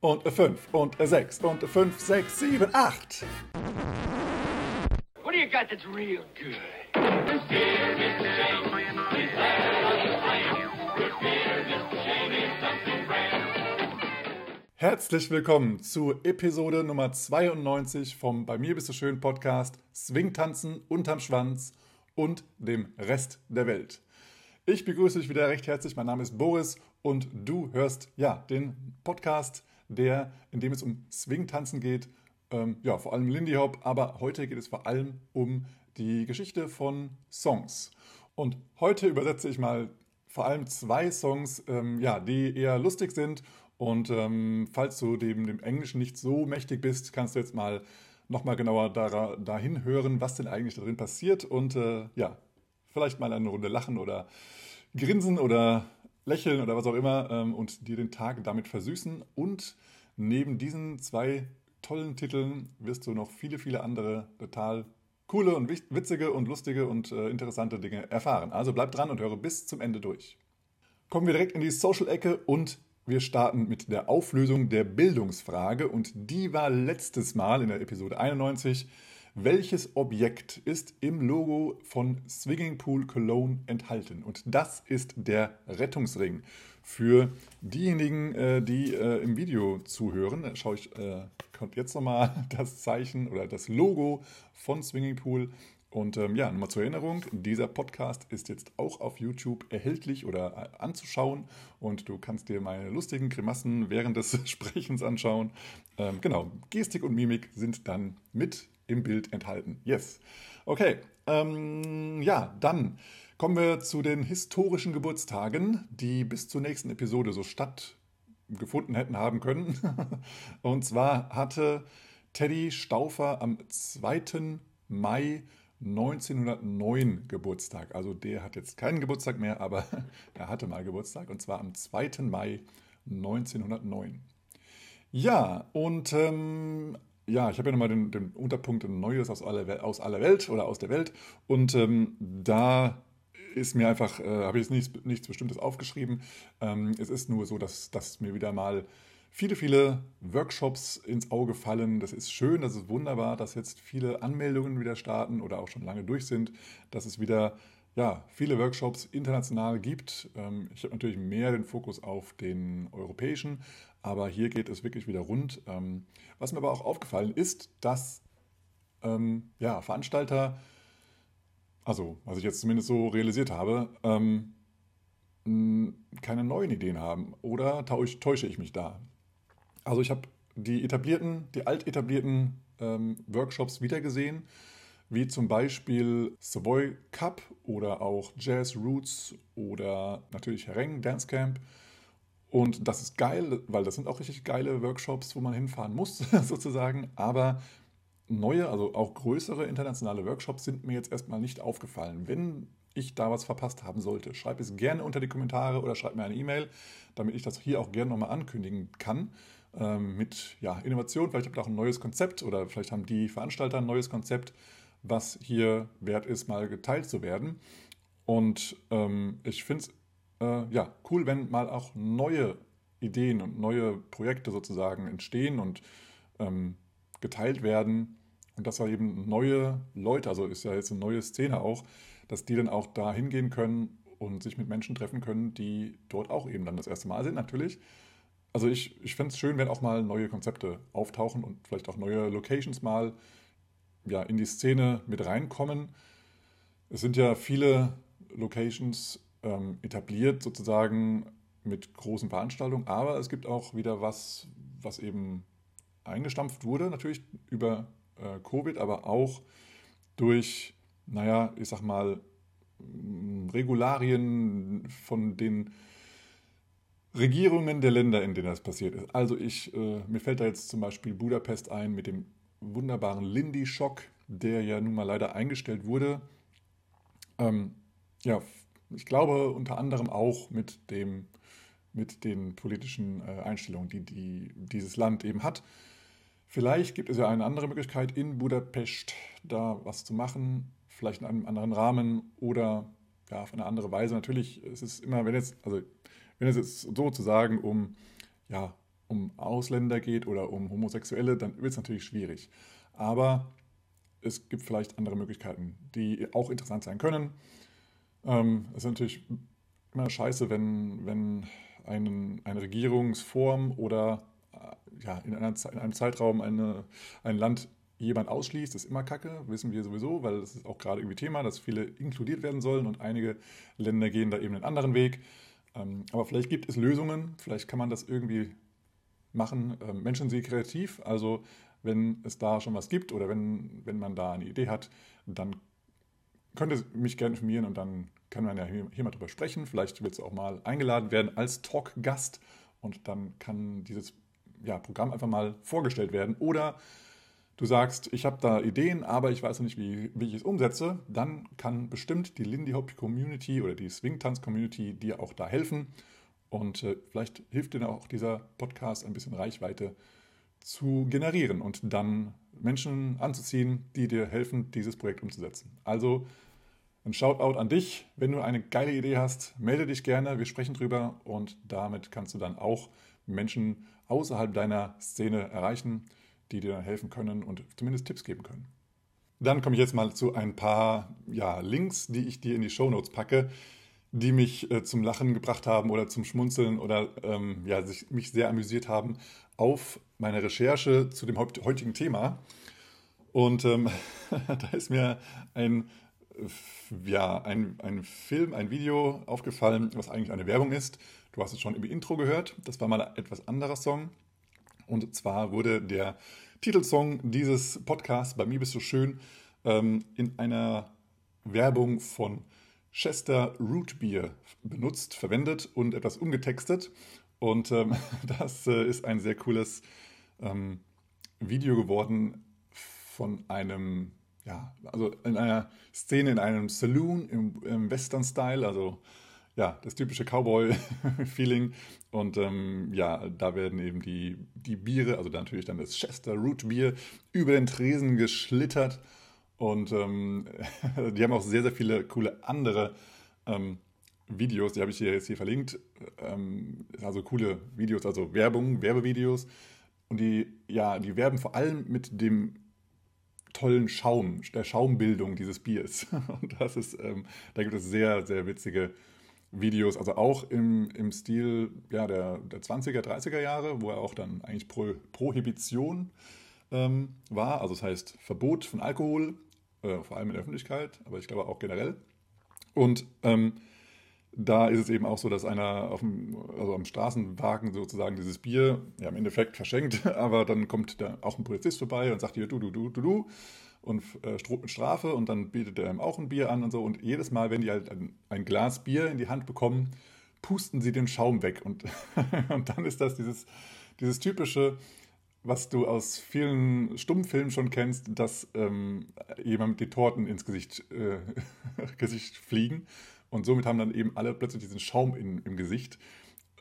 und eine 5 und eine 6 und eine 5, 6, 7, 8. What do you got that's real good? Mr. James. Herzlich willkommen zu Episode Nummer 92 vom Bei mir bist du schön Podcast Swingtanzen unterm Schwanz und dem Rest der Welt. Ich begrüße dich wieder recht herzlich. Mein Name ist Boris und du hörst ja den Podcast der, in dem es um Swing-Tanzen geht. Ähm, ja, vor allem Lindy Hop, aber heute geht es vor allem um die Geschichte von Songs. Und heute übersetze ich mal vor allem zwei Songs, ähm, ja, die eher lustig sind. Und ähm, falls du dem, dem Englischen nicht so mächtig bist, kannst du jetzt mal nochmal genauer da, dahin hören, was denn eigentlich darin passiert. Und äh, ja, vielleicht mal eine Runde lachen oder grinsen oder lächeln oder was auch immer ähm, und dir den Tag damit versüßen. Und neben diesen zwei tollen Titeln wirst du noch viele, viele andere total coole und witzige und lustige und äh, interessante Dinge erfahren. Also bleib dran und höre bis zum Ende durch. Kommen wir direkt in die Social-Ecke und wir starten mit der Auflösung der Bildungsfrage und die war letztes Mal in der Episode 91 welches Objekt ist im Logo von Swinging Pool Cologne enthalten? Und das ist der Rettungsring. Für diejenigen, äh, die äh, im Video zuhören, schaue ich, äh, kommt jetzt nochmal das Zeichen oder das Logo von Swinging Pool. Und ähm, ja, nochmal zur Erinnerung, dieser Podcast ist jetzt auch auf YouTube erhältlich oder anzuschauen und du kannst dir meine lustigen Grimassen während des Sprechens anschauen. Ähm, genau, Gestik und Mimik sind dann mit im Bild enthalten. Yes. Okay. Ähm, ja, dann kommen wir zu den historischen Geburtstagen, die bis zur nächsten Episode so stattgefunden hätten haben können. Und zwar hatte Teddy Stauffer am 2. Mai 1909 Geburtstag. Also der hat jetzt keinen Geburtstag mehr, aber er hatte mal Geburtstag und zwar am 2. Mai 1909. Ja, und ähm, ja, ich habe ja nochmal den, den Unterpunkt Neues aus aller, aus aller Welt oder aus der Welt. Und ähm, da ist mir einfach, äh, habe ich jetzt nichts, nichts Bestimmtes aufgeschrieben. Ähm, es ist nur so, dass, dass mir wieder mal viele, viele Workshops ins Auge fallen. Das ist schön, das ist wunderbar, dass jetzt viele Anmeldungen wieder starten oder auch schon lange durch sind, dass es wieder ja, viele Workshops international gibt. Ähm, ich habe natürlich mehr den Fokus auf den europäischen, aber hier geht es wirklich wieder rund. Ähm, was mir aber auch aufgefallen ist, dass ähm, ja, Veranstalter, also was ich jetzt zumindest so realisiert habe, keine neuen Ideen haben. Oder täusche ich mich da? Also ich habe die etablierten, die altetablierten Workshops wiedergesehen wie zum Beispiel Savoy Cup oder auch Jazz Roots oder natürlich Hereng Dance Camp. Und das ist geil, weil das sind auch richtig geile Workshops, wo man hinfahren muss, sozusagen. Aber neue, also auch größere internationale Workshops sind mir jetzt erstmal nicht aufgefallen. Wenn ich da was verpasst haben sollte, schreib es gerne unter die Kommentare oder schreib mir eine E-Mail, damit ich das hier auch gerne nochmal ankündigen kann. Ähm, mit ja, Innovation, vielleicht habt ihr auch ein neues Konzept oder vielleicht haben die Veranstalter ein neues Konzept was hier wert ist, mal geteilt zu werden. Und ähm, ich finde es äh, ja, cool, wenn mal auch neue Ideen und neue Projekte sozusagen entstehen und ähm, geteilt werden. Und dass da eben neue Leute, also ist ja jetzt eine neue Szene auch, dass die dann auch da hingehen können und sich mit Menschen treffen können, die dort auch eben dann das erste Mal sind, natürlich. Also ich, ich fände es schön, wenn auch mal neue Konzepte auftauchen und vielleicht auch neue Locations mal ja, in die Szene mit reinkommen. Es sind ja viele Locations ähm, etabliert sozusagen mit großen Veranstaltungen, aber es gibt auch wieder was, was eben eingestampft wurde, natürlich über äh, Covid, aber auch durch, naja, ich sag mal, Regularien von den Regierungen der Länder, in denen das passiert ist. Also ich, äh, mir fällt da jetzt zum Beispiel Budapest ein mit dem wunderbaren Lindy-Schock, der ja nun mal leider eingestellt wurde. Ähm, ja, ich glaube unter anderem auch mit, dem, mit den politischen äh, Einstellungen, die, die dieses Land eben hat. Vielleicht gibt es ja eine andere Möglichkeit in Budapest da was zu machen, vielleicht in einem anderen Rahmen oder ja, auf eine andere Weise. Natürlich ist es immer, wenn jetzt, also wenn es jetzt sozusagen um ja, um Ausländer geht oder um Homosexuelle, dann wird es natürlich schwierig. Aber es gibt vielleicht andere Möglichkeiten, die auch interessant sein können. Ähm, es ist natürlich immer scheiße, wenn, wenn einen, eine Regierungsform oder äh, ja, in, einer, in einem Zeitraum eine, ein Land jemand ausschließt, ist immer kacke, wissen wir sowieso, weil das ist auch gerade irgendwie Thema, dass viele inkludiert werden sollen und einige Länder gehen da eben einen anderen Weg. Ähm, aber vielleicht gibt es Lösungen, vielleicht kann man das irgendwie machen. Ähm, Menschen sind kreativ, also wenn es da schon was gibt oder wenn, wenn man da eine Idee hat, dann könnt mich gerne informieren und dann kann man ja hier, hier mal drüber sprechen. Vielleicht willst du auch mal eingeladen werden als Talkgast und dann kann dieses ja, Programm einfach mal vorgestellt werden. Oder du sagst, ich habe da Ideen, aber ich weiß noch nicht, wie, wie ich es umsetze, dann kann bestimmt die Lindy Hop Community oder die Swing-Tanz Community dir auch da helfen. Und äh, vielleicht hilft dir auch dieser Podcast ein bisschen Reichweite zu generieren und dann Menschen anzuziehen, die dir helfen, dieses Projekt umzusetzen. Also ein Shoutout an dich. Wenn du eine geile Idee hast, melde dich gerne. Wir sprechen drüber und damit kannst du dann auch Menschen außerhalb deiner Szene erreichen, die dir dann helfen können und zumindest Tipps geben können. Dann komme ich jetzt mal zu ein paar ja, Links, die ich dir in die Show Notes packe, die mich äh, zum Lachen gebracht haben oder zum Schmunzeln oder ähm, ja, sich, mich sehr amüsiert haben auf meiner Recherche zu dem heutigen Thema. Und ähm, da ist mir ein ja, ein, ein Film, ein Video aufgefallen, was eigentlich eine Werbung ist. Du hast es schon im Intro gehört. Das war mal ein etwas anderer Song. Und zwar wurde der Titelsong dieses Podcasts, Bei mir bist du schön, ähm, in einer Werbung von Chester Root Beer benutzt, verwendet und etwas umgetextet. Und ähm, das äh, ist ein sehr cooles ähm, Video geworden von einem ja, also in einer Szene in einem Saloon im, im Western-Style, also ja, das typische Cowboy-Feeling. Und ähm, ja, da werden eben die, die Biere, also natürlich dann das Chester Root Bier, über den Tresen geschlittert. Und ähm, die haben auch sehr, sehr viele coole andere ähm, Videos, die habe ich hier jetzt hier verlinkt. Ähm, also coole Videos, also Werbung, Werbevideos. Und die, ja, die werben vor allem mit dem tollen Schaum, der Schaumbildung dieses Biers. Und das ist, ähm, da gibt es sehr, sehr witzige Videos, also auch im, im Stil ja, der, der 20er, 30er Jahre, wo er auch dann eigentlich Pro, Prohibition ähm, war, also das heißt Verbot von Alkohol, äh, vor allem in der Öffentlichkeit, aber ich glaube auch generell. Und ähm, da ist es eben auch so, dass einer auf dem, also am Straßenwagen sozusagen dieses Bier ja, im Endeffekt verschenkt, aber dann kommt da auch ein Polizist vorbei und sagt hier du, du, du, du, du und äh, mit Strafe und dann bietet er ihm auch ein Bier an und so. Und jedes Mal, wenn die halt ein, ein Glas Bier in die Hand bekommen, pusten sie den Schaum weg. Und, und dann ist das dieses, dieses typische, was du aus vielen Stummfilmen schon kennst, dass ähm, jemand die Torten ins Gesicht, äh, Gesicht fliegen. Und somit haben dann eben alle plötzlich diesen Schaum in, im Gesicht.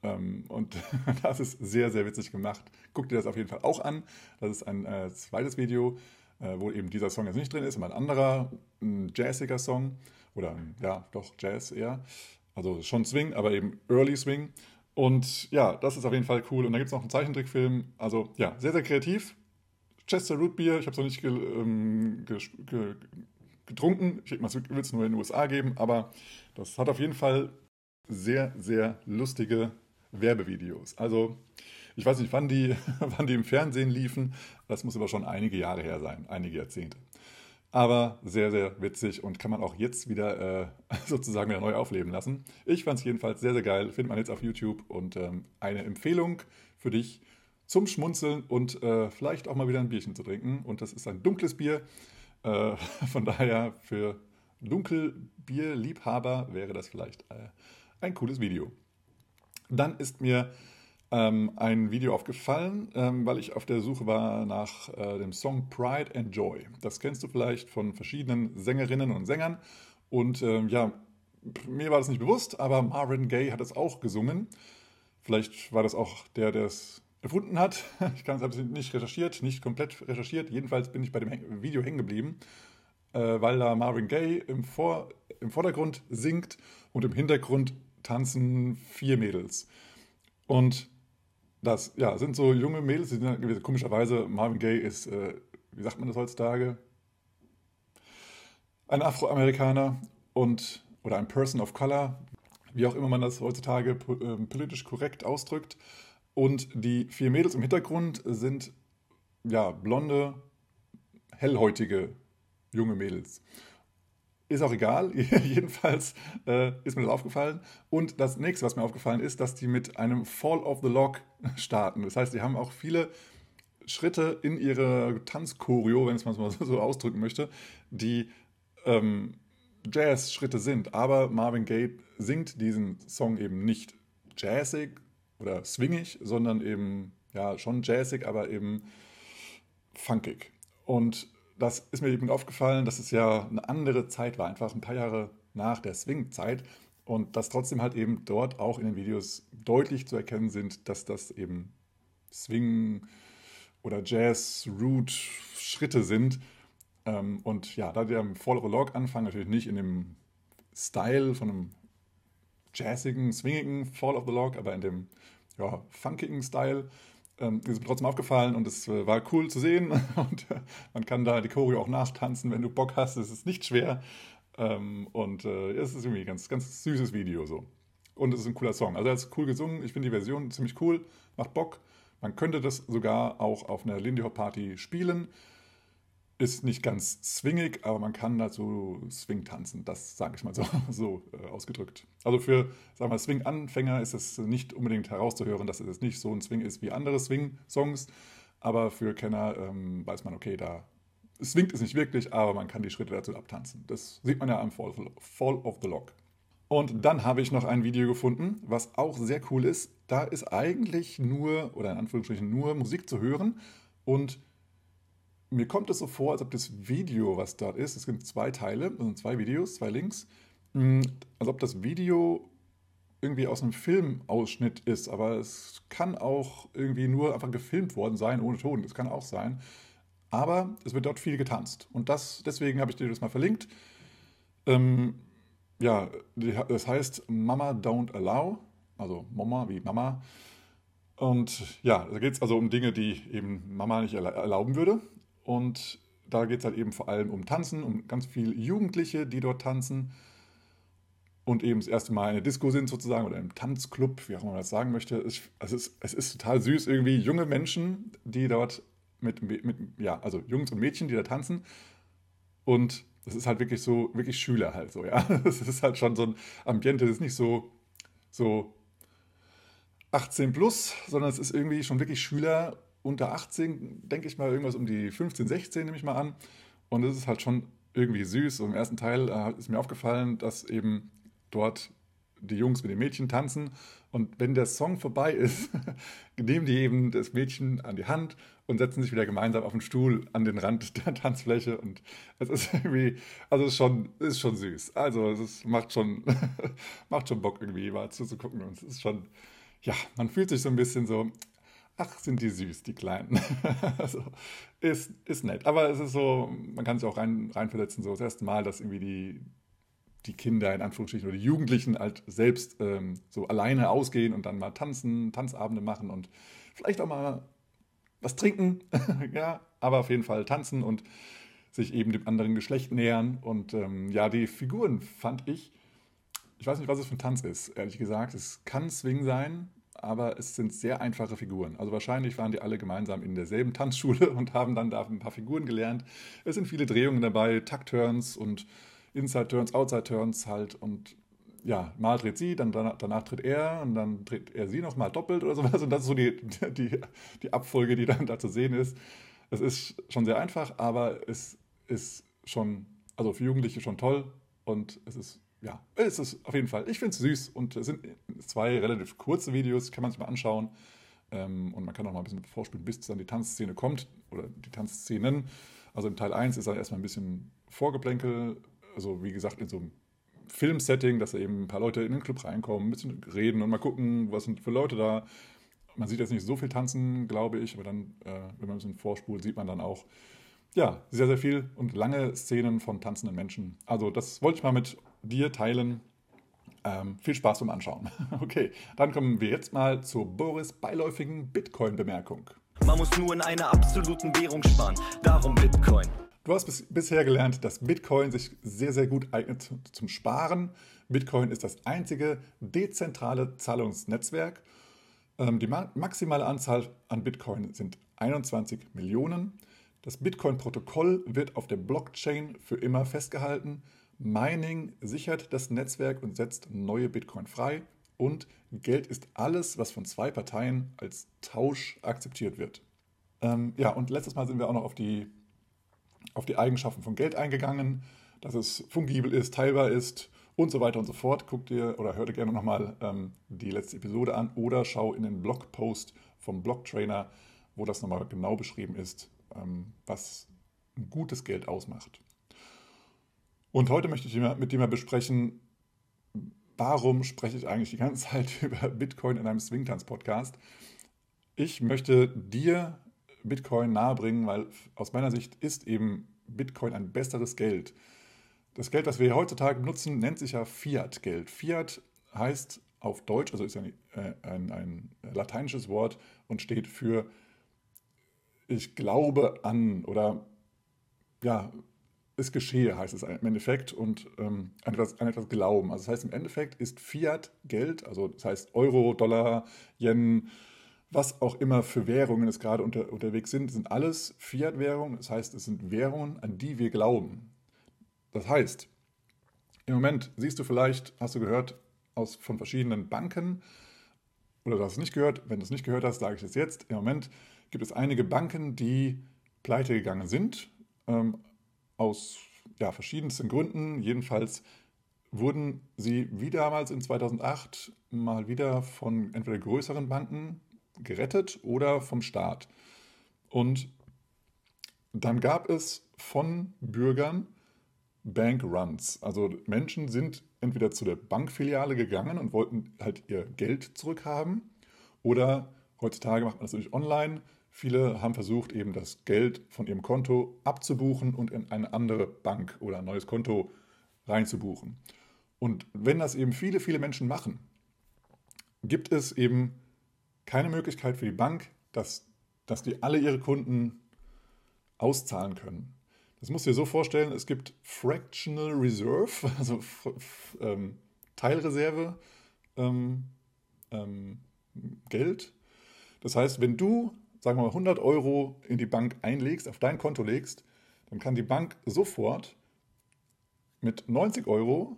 Ähm, und das ist sehr, sehr witzig gemacht. Guck dir das auf jeden Fall auch an. Das ist ein äh, zweites Video, äh, wo eben dieser Song jetzt nicht drin ist, aber ein anderer, ein jazziger Song. Oder ja, doch Jazz eher. Also schon Swing, aber eben Early Swing. Und ja, das ist auf jeden Fall cool. Und da gibt es noch einen Zeichentrickfilm. Also ja, sehr, sehr kreativ. Chester Root Beer, ich habe es noch nicht ge, ähm, ge, ge, getrunken. Ich denke mal, es wird es nur in den USA geben, aber das hat auf jeden Fall sehr, sehr lustige Werbevideos. Also, ich weiß nicht, wann die, wann die im Fernsehen liefen. Das muss aber schon einige Jahre her sein, einige Jahrzehnte. Aber sehr, sehr witzig und kann man auch jetzt wieder äh, sozusagen wieder neu aufleben lassen. Ich fand es jedenfalls sehr, sehr geil. Findet man jetzt auf YouTube und ähm, eine Empfehlung für dich zum Schmunzeln und äh, vielleicht auch mal wieder ein Bierchen zu trinken. Und das ist ein dunkles Bier. Äh, von daher für Dunkelbierliebhaber wäre das vielleicht äh, ein cooles Video. Dann ist mir ähm, ein Video aufgefallen, ähm, weil ich auf der Suche war nach äh, dem Song Pride and Joy. Das kennst du vielleicht von verschiedenen Sängerinnen und Sängern. Und ähm, ja, mir war das nicht bewusst, aber Marvin Gaye hat es auch gesungen. Vielleicht war das auch der, der es erfunden hat. Ich kann es nicht recherchiert, nicht komplett recherchiert. Jedenfalls bin ich bei dem Video hängen geblieben, äh, weil da Marvin Gaye im, Vor im Vordergrund singt und im Hintergrund tanzen vier Mädels. Und das ja, sind so junge Mädels, die sind komischerweise, Marvin Gaye ist, äh, wie sagt man das heutzutage? Ein Afroamerikaner und oder ein Person of Color, wie auch immer man das heutzutage äh, politisch korrekt ausdrückt. Und die vier Mädels im Hintergrund sind ja blonde, hellhäutige junge Mädels. Ist auch egal, jedenfalls äh, ist mir das aufgefallen. Und das nächste, was mir aufgefallen ist, dass die mit einem Fall of the Log starten. Das heißt, die haben auch viele Schritte in ihre Tanzchoreo, wenn ich es mal so ausdrücken möchte, die ähm, Jazz-Schritte sind. Aber Marvin Gaye singt diesen Song eben nicht jazzig oder swingig, sondern eben, ja, schon jazzig, aber eben funkig. Und das ist mir eben aufgefallen, dass es ja eine andere Zeit war, einfach ein paar Jahre nach der Swing-Zeit. Und dass trotzdem halt eben dort auch in den Videos deutlich zu erkennen sind, dass das eben Swing oder Jazz-Root-Schritte sind. Ähm, und ja, da der vollere Log anfangen, natürlich nicht in dem Style von einem jazzigen, swingigen Fall of the Log, aber in dem ja, funkigen Style. Ähm, ist mir trotzdem aufgefallen und es äh, war cool zu sehen. Und äh, man kann da die Choreo auch nachtanzen, wenn du Bock hast. Es ist nicht schwer. Ähm, und äh, es ist irgendwie ein ganz, ganz süßes Video so. Und es ist ein cooler Song. Also er ist cool gesungen. Ich finde die Version ziemlich cool. Macht Bock. Man könnte das sogar auch auf einer Lindy Hop Party spielen. Ist nicht ganz swingig, aber man kann dazu Swing tanzen. Das sage ich mal so, so äh, ausgedrückt. Also für Swing-Anfänger ist es nicht unbedingt herauszuhören, dass es nicht so ein Swing ist wie andere Swing-Songs. Aber für Kenner ähm, weiß man, okay, da swingt es nicht wirklich, aber man kann die Schritte dazu abtanzen. Das sieht man ja am Fall, Fall of the Log. Und dann habe ich noch ein Video gefunden, was auch sehr cool ist. Da ist eigentlich nur, oder in Anführungsstrichen nur Musik zu hören. Und mir kommt es so vor, als ob das Video, was dort ist, es gibt zwei Teile, also zwei Videos, zwei Links, mh, als ob das Video irgendwie aus einem Filmausschnitt ist, aber es kann auch irgendwie nur einfach gefilmt worden sein, ohne Ton, das kann auch sein. Aber es wird dort viel getanzt und das, deswegen habe ich dir das mal verlinkt. Ähm, ja, das heißt Mama Don't Allow, also Mama wie Mama. Und ja, da geht es also um Dinge, die eben Mama nicht erlauben würde. Und da geht es halt eben vor allem um Tanzen, um ganz viele Jugendliche, die dort tanzen und eben das erste Mal in der Disco sind sozusagen oder im Tanzclub, wie auch immer man das sagen möchte. Es, es, ist, es ist total süß, irgendwie junge Menschen, die dort mit, mit, ja, also Jungs und Mädchen, die da tanzen. Und es ist halt wirklich so, wirklich Schüler halt so, ja. Es ist halt schon so ein Ambiente, das ist nicht so, so 18 plus, sondern es ist irgendwie schon wirklich Schüler unter 18, denke ich mal, irgendwas um die 15, 16 nehme ich mal an. Und es ist halt schon irgendwie süß. Und im ersten Teil äh, ist mir aufgefallen, dass eben dort die Jungs mit den Mädchen tanzen. Und wenn der Song vorbei ist, nehmen die eben das Mädchen an die Hand und setzen sich wieder gemeinsam auf den Stuhl an den Rand der Tanzfläche. Und es ist irgendwie, also es ist schon, ist schon süß. Also es ist, macht, schon, macht schon Bock irgendwie mal zuzugucken. Und es ist schon, ja, man fühlt sich so ein bisschen so, ach, sind die süß, die Kleinen. also, ist, ist nett. Aber es ist so, man kann sich auch rein, reinversetzen, so das erste Mal, dass irgendwie die, die Kinder in Anführungsstrichen oder die Jugendlichen halt selbst ähm, so alleine ausgehen und dann mal tanzen, Tanzabende machen und vielleicht auch mal was trinken, ja, aber auf jeden Fall tanzen und sich eben dem anderen Geschlecht nähern. Und ähm, ja, die Figuren fand ich, ich weiß nicht, was es für ein Tanz ist, ehrlich gesagt. Es kann Swing sein, aber es sind sehr einfache Figuren. Also wahrscheinlich waren die alle gemeinsam in derselben Tanzschule und haben dann da ein paar Figuren gelernt. Es sind viele Drehungen dabei, Takt-Turns und Inside-Turns, Outside-Turns halt und ja, mal dreht sie, dann danach, tritt er und dann dreht er sie nochmal doppelt oder sowas. Und das ist so die, die, die Abfolge, die dann da zu sehen ist. Es ist schon sehr einfach, aber es ist schon, also für Jugendliche schon toll und es ist ja, es ist auf jeden Fall, ich finde es süß und es sind zwei relativ kurze Videos, kann man sich mal anschauen. Ähm, und man kann auch mal ein bisschen vorspielen, bis dann die Tanzszene kommt oder die Tanzszenen. Also im Teil 1 ist er erstmal ein bisschen Vorgeplänkel, also wie gesagt in so einem Filmsetting, dass da eben ein paar Leute in den Club reinkommen, ein bisschen reden und mal gucken, was sind für Leute da. Man sieht jetzt nicht so viel tanzen, glaube ich, aber dann, äh, wenn man ein bisschen vorspult, sieht man dann auch, ja, sehr, sehr viel und lange Szenen von tanzenden Menschen. Also das wollte ich mal mit dir teilen. Ähm, viel Spaß beim Anschauen. Okay, dann kommen wir jetzt mal zur Boris beiläufigen Bitcoin-Bemerkung. Man muss nur in einer absoluten Währung sparen. Darum Bitcoin. Du hast bis, bisher gelernt, dass Bitcoin sich sehr, sehr gut eignet zu- zum Sparen. Bitcoin ist das einzige dezentrale Zahlungsnetzwerk. Ähm, die ma maximale Anzahl an Bitcoin sind 21 Millionen. Das Bitcoin-Protokoll wird auf der Blockchain für immer festgehalten. Mining sichert das Netzwerk und setzt neue Bitcoin frei. Und Geld ist alles, was von zwei Parteien als Tausch akzeptiert wird. Ähm, ja, und letztes Mal sind wir auch noch auf die auf die Eigenschaften von Geld eingegangen, dass es fungibel ist, teilbar ist und so weiter und so fort. Guck dir oder hör dir gerne nochmal ähm, die letzte Episode an oder schau in den Blogpost vom Blogtrainer, wo das nochmal genau beschrieben ist, ähm, was ein gutes Geld ausmacht. Und heute möchte ich mit dir mal besprechen, warum spreche ich eigentlich die ganze Zeit über Bitcoin in einem Swingtanz-Podcast. Ich möchte dir Bitcoin nahebringen, weil aus meiner Sicht ist eben Bitcoin ein besseres Geld. Das Geld, das wir heutzutage benutzen, nennt sich ja Fiat-Geld. Fiat heißt auf Deutsch, also ist ein, äh, ein, ein lateinisches Wort und steht für ich glaube an oder ja, es geschehe, heißt es im Endeffekt, und ähm, an, etwas, an etwas glauben. Also das heißt, im Endeffekt ist Fiat Geld, also das heißt Euro, Dollar, Yen, was auch immer für Währungen es gerade unter, unterwegs sind, sind alles Fiat-Währungen. Das heißt, es sind Währungen, an die wir glauben. Das heißt, im Moment siehst du vielleicht, hast du gehört, aus, von verschiedenen Banken, oder du hast es nicht gehört, wenn du es nicht gehört hast, sage ich es jetzt. Im Moment gibt es einige Banken, die pleite gegangen sind, ähm, aus ja, verschiedensten Gründen. Jedenfalls wurden sie wie damals in 2008 mal wieder von entweder größeren Banken gerettet oder vom Staat. Und dann gab es von Bürgern Bankruns. Also Menschen sind entweder zu der Bankfiliale gegangen und wollten halt ihr Geld zurückhaben oder heutzutage macht man das natürlich online. Viele haben versucht, eben das Geld von ihrem Konto abzubuchen und in eine andere Bank oder ein neues Konto reinzubuchen. Und wenn das eben viele, viele Menschen machen, gibt es eben keine Möglichkeit für die Bank, dass, dass die alle ihre Kunden auszahlen können. Das musst du dir so vorstellen, es gibt Fractional Reserve, also ähm, Teilreserve, ähm, ähm, Geld. Das heißt, wenn du, sagen wir mal, 100 Euro in die Bank einlegst, auf dein Konto legst, dann kann die Bank sofort mit 90 Euro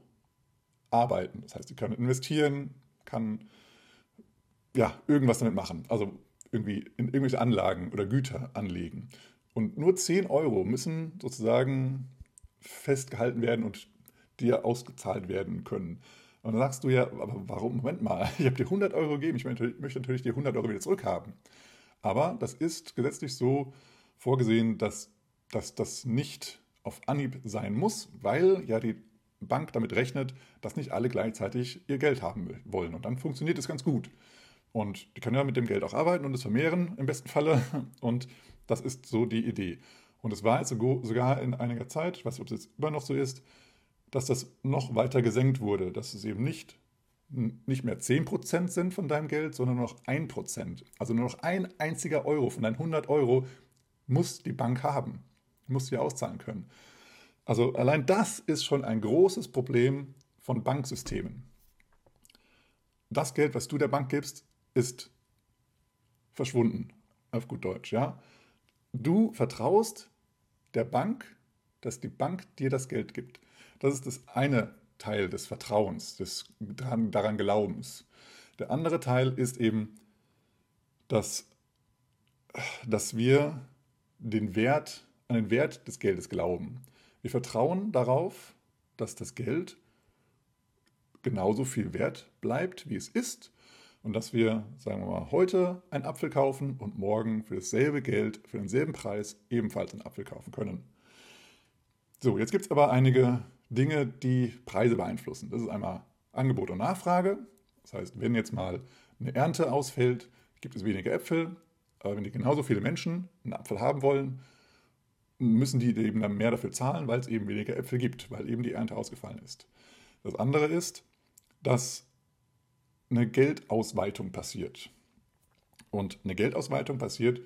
arbeiten. Das heißt, sie kann investieren, kann ja, irgendwas damit machen. Also irgendwie in irgendwelche Anlagen oder Güter anlegen. Und nur 10 Euro müssen sozusagen festgehalten werden und dir ausgezahlt werden können. Und dann sagst du ja, aber warum, Moment mal, ich habe dir 100 Euro gegeben, ich möchte, natürlich die 100 Euro wieder zurückhaben. Aber das ist gesetzlich so vorgesehen, dass, dass das nicht auf Anhieb sein muss, weil ja die Bank damit rechnet, dass nicht alle gleichzeitig ihr Geld haben wollen. Und dann funktioniert es ganz gut. Und die können ja mit dem Geld auch arbeiten und es vermehren im besten Falle. Und das ist so die Idee. Und es war jetzt sogar in einiger Zeit, ich weiß nicht, ob es jetzt immer noch so ist, dass das noch weiter gesenkt wurde, dass es eben nicht, nicht mehr 10% sind von deinem Geld, sondern nur noch 1%. Also nur noch ein einziger Euro von deinen 100 Euro muss die Bank haben, muss sie auszahlen können. Also allein das ist schon ein großes Problem von Banksystemen. Das Geld, was du der Bank gibst, ist verschwunden, auf gut Deutsch, ja. Du vertraust der Bank, dass die Bank dir das Geld gibt. Das ist das eine Teil des Vertrauens, des daran, Glaubens. Der andere Teil ist eben, dass, dass wir den Wert, an den Wert des Geldes glauben. Wir vertrauen darauf, dass das Geld genauso viel wert bleibt, wie es ist. Und dass wir, sagen wir mal, heute einen Apfel kaufen und morgen für dasselbe Geld, für denselben Preis ebenfalls einen Apfel kaufen können. So, jetzt gibt es aber einige Dinge, die Preise beeinflussen. Das ist einmal Angebot und Nachfrage. Das heißt, wenn jetzt mal eine Ernte ausfällt, gibt es weniger Äpfel. Aber wenn die genauso viele Menschen einen Apfel haben wollen, müssen die eben dann mehr dafür zahlen, weil es eben weniger Äpfel gibt, weil eben die Ernte ausgefallen ist. Das andere ist, dass eine Geldausweitung passiert. Und eine Geldausweitung passiert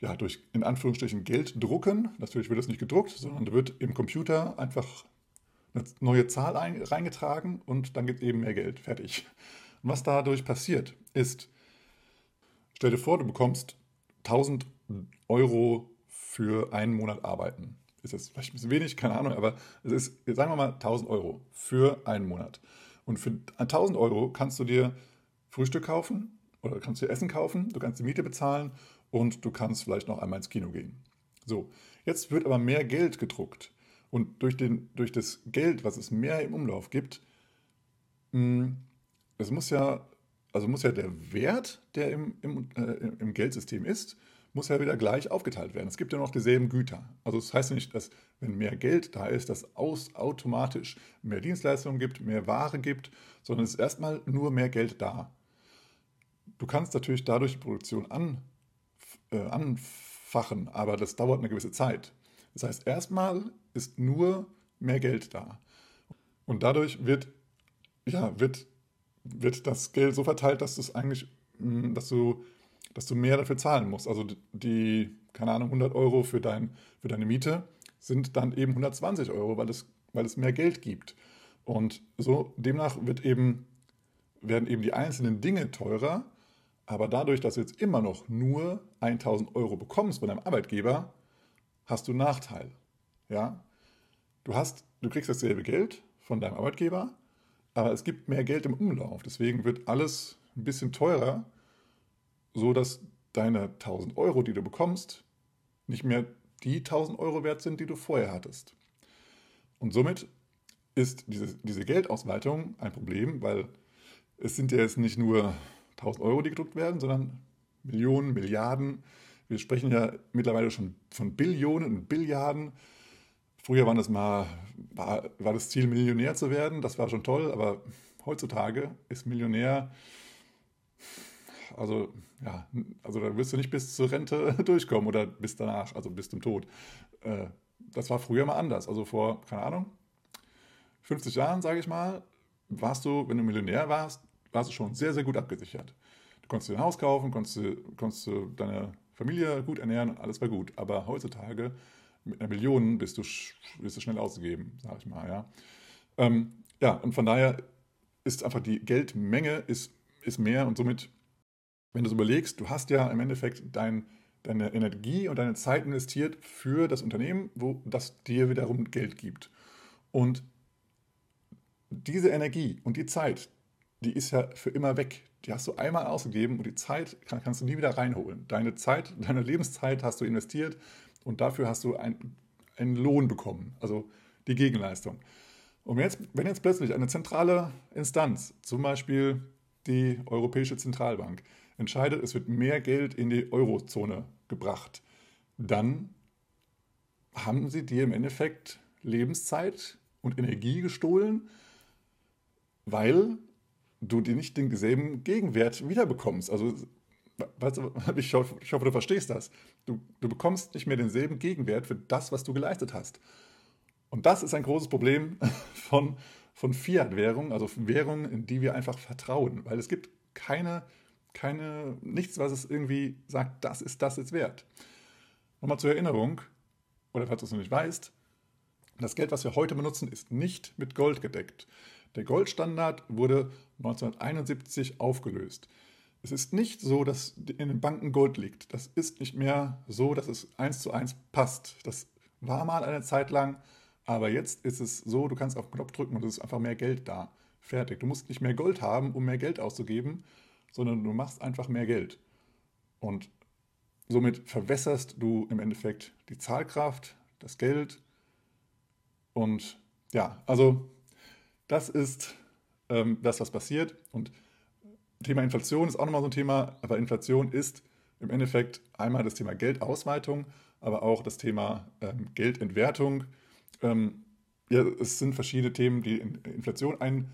ja, durch in Anführungsstrichen Geld drucken. Natürlich wird das nicht gedruckt, sondern wird im Computer einfach eine neue Zahl ein, reingetragen und dann gibt es eben mehr Geld. Fertig. Und was dadurch passiert, ist, stell dir vor, du bekommst 1000 Euro für einen Monat arbeiten. Ist jetzt vielleicht ein bisschen wenig, keine Ahnung, aber es ist, sagen wir mal, 1000 Euro für einen Monat. Und für 1000 Euro kannst du dir Frühstück kaufen oder kannst du dir Essen kaufen, du kannst die Miete bezahlen und du kannst vielleicht noch einmal ins Kino gehen. So, jetzt wird aber mehr Geld gedruckt. Und durch, den, durch das Geld, was es mehr im Umlauf gibt, mh, es muss ja, also muss ja der Wert, der im, im, äh, im Geldsystem ist, muss ja wieder gleich aufgeteilt werden. Es gibt ja noch dieselben Güter. Also das heißt nicht, dass wenn mehr Geld da ist, dass aus automatisch mehr Dienstleistungen gibt, mehr Ware gibt, sondern es ist erstmal nur mehr Geld da. Du kannst natürlich dadurch die Produktion an, äh, anfachen, aber das dauert eine gewisse Zeit. Das heißt, erstmal ist nur mehr Geld da. Und dadurch wird, ja, wird, wird das Geld so verteilt, dass, das eigentlich, mm, dass, du, dass du mehr dafür zahlen musst. Also die, keine Ahnung, 100 Euro für, dein, für deine Miete sind dann eben 120 Euro, weil es, weil es mehr Geld gibt. Und so demnach wird eben, werden eben die einzelnen Dinge teurer, aber dadurch, dass du jetzt immer noch nur 1000 Euro bekommst von deinem Arbeitgeber, hast du einen Nachteil. Ja? Du, hast, du kriegst dasselbe Geld von deinem Arbeitgeber, aber es gibt mehr Geld im Umlauf. Deswegen wird alles ein bisschen teurer, so dass deine 1000 Euro, die du bekommst, nicht mehr die 1000 Euro wert sind, die du vorher hattest. Und somit ist diese, diese Geldausweitung ein Problem, weil es sind ja jetzt nicht nur 1000 Euro, die gedruckt werden, sondern Millionen, Milliarden. Wir sprechen ja mittlerweile schon von Billionen und Billiarden. Früher war das mal, war, war das Ziel, Millionär zu werden. Das war schon toll, aber heutzutage ist Millionär, also ja, also da wirst du nicht bis zur Rente durchkommen oder bis danach, also bis zum Tod. Äh, das war früher mal anders. Also vor, keine Ahnung, 50 Jahren, sage ich mal, warst du, wenn du Millionär warst, warst du schon sehr, sehr gut abgesichert. Du konntest dir ein Haus kaufen, konntest, konntest du deine Familie gut ernähren alles war gut. Aber heutzutage mit einer Million bist du, bist du schnell ausgegeben, sage ich mal. Ja. Ähm, ja, und von daher ist einfach die Geldmenge ist, ist mehr und somit, wenn du es überlegst, du hast ja im Endeffekt dein, deine Energie und deine Zeit investiert für das Unternehmen, wo das dir wiederum Geld gibt. Und diese Energie und die Zeit, die ist ja für immer weg. Die hast du einmal ausgegeben und die Zeit kann, kannst du nie wieder reinholen. Deine Zeit, deine Lebenszeit hast du investiert und dafür hast du ein, einen Lohn bekommen, also die Gegenleistung. Und jetzt, wenn jetzt plötzlich eine zentrale Instanz, zum Beispiel die Europäische Zentralbank, entscheidet, es wird mehr Geld in die Eurozone gebracht, dann haben sie dir im Endeffekt Lebenszeit und Energie gestohlen, weil du dir nicht denselben Gegenwert wiederbekommst. Also, weißt du, ich hoffe, ich hoffe, du verstehst das. Du, du bekommst nicht mehr denselben Gegenwert für das, was du geleistet hast. Und das ist ein großes Problem von, von Fiat-Währungen, also Währungen, in die wir einfach vertrauen, weil es gibt keine, keine, nichts, was es irgendwie sagt, das ist das jetzt wert. Nochmal zur Erinnerung, oder falls du es noch nicht weißt, das Geld, was wir heute benutzen, ist nicht mit Gold gedeckt. Der Goldstandard wurde 1971 aufgelöst. Es ist nicht so, dass in den Banken Gold liegt. Das ist nicht mehr so, dass es eins zu eins passt. Das war mal eine Zeit lang, aber jetzt ist es so, du kannst auf den Knopf drücken und es ist einfach mehr Geld da. Fertig. Du musst nicht mehr Gold haben, um mehr Geld auszugeben, sondern du machst einfach mehr Geld. Und somit verwässerst du im Endeffekt die Zahlkraft, das Geld. Und ja, also das ist ähm, das, was passiert. Und Thema Inflation ist auch nochmal so ein Thema, aber Inflation ist im Endeffekt einmal das Thema Geldausweitung, aber auch das Thema ähm, Geldentwertung. Ähm, ja, es sind verschiedene Themen, die in Inflation ein,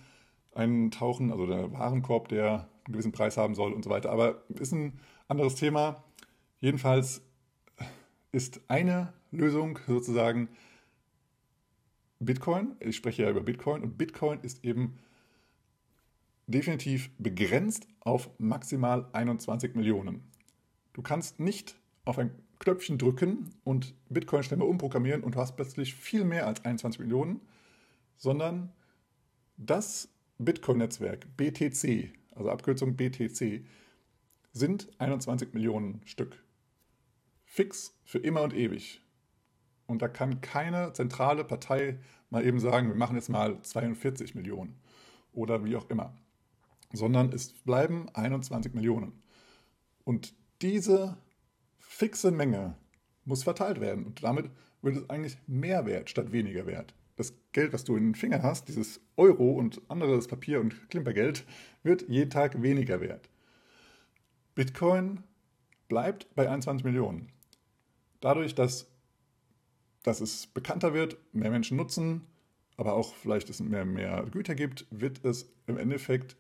eintauchen, also der Warenkorb, der einen gewissen Preis haben soll und so weiter. Aber ist ein anderes Thema. Jedenfalls ist eine Lösung sozusagen Bitcoin. Ich spreche ja über Bitcoin und Bitcoin ist eben definitiv begrenzt auf maximal 21 Millionen. Du kannst nicht auf ein Knöpfchen drücken und Bitcoin schnell mal umprogrammieren und du hast plötzlich viel mehr als 21 Millionen, sondern das Bitcoin-Netzwerk BTC, also Abkürzung BTC, sind 21 Millionen Stück. Fix für immer und ewig. Und da kann keine zentrale Partei mal eben sagen, wir machen jetzt mal 42 Millionen oder wie auch immer, sondern es bleiben 21 Millionen. Und diese fixe Menge muss verteilt werden und damit wird es eigentlich mehr wert statt weniger wert. Das Geld, was du in den Fingern hast, dieses Euro und anderes Papier und Klimpergeld, wird jeden Tag weniger wert. Bitcoin bleibt bei 21 Millionen. Dadurch, dass, dass es bekannter wird, mehr Menschen nutzen, aber auch vielleicht es mehr, mehr Güter gibt, wird es im Endeffekt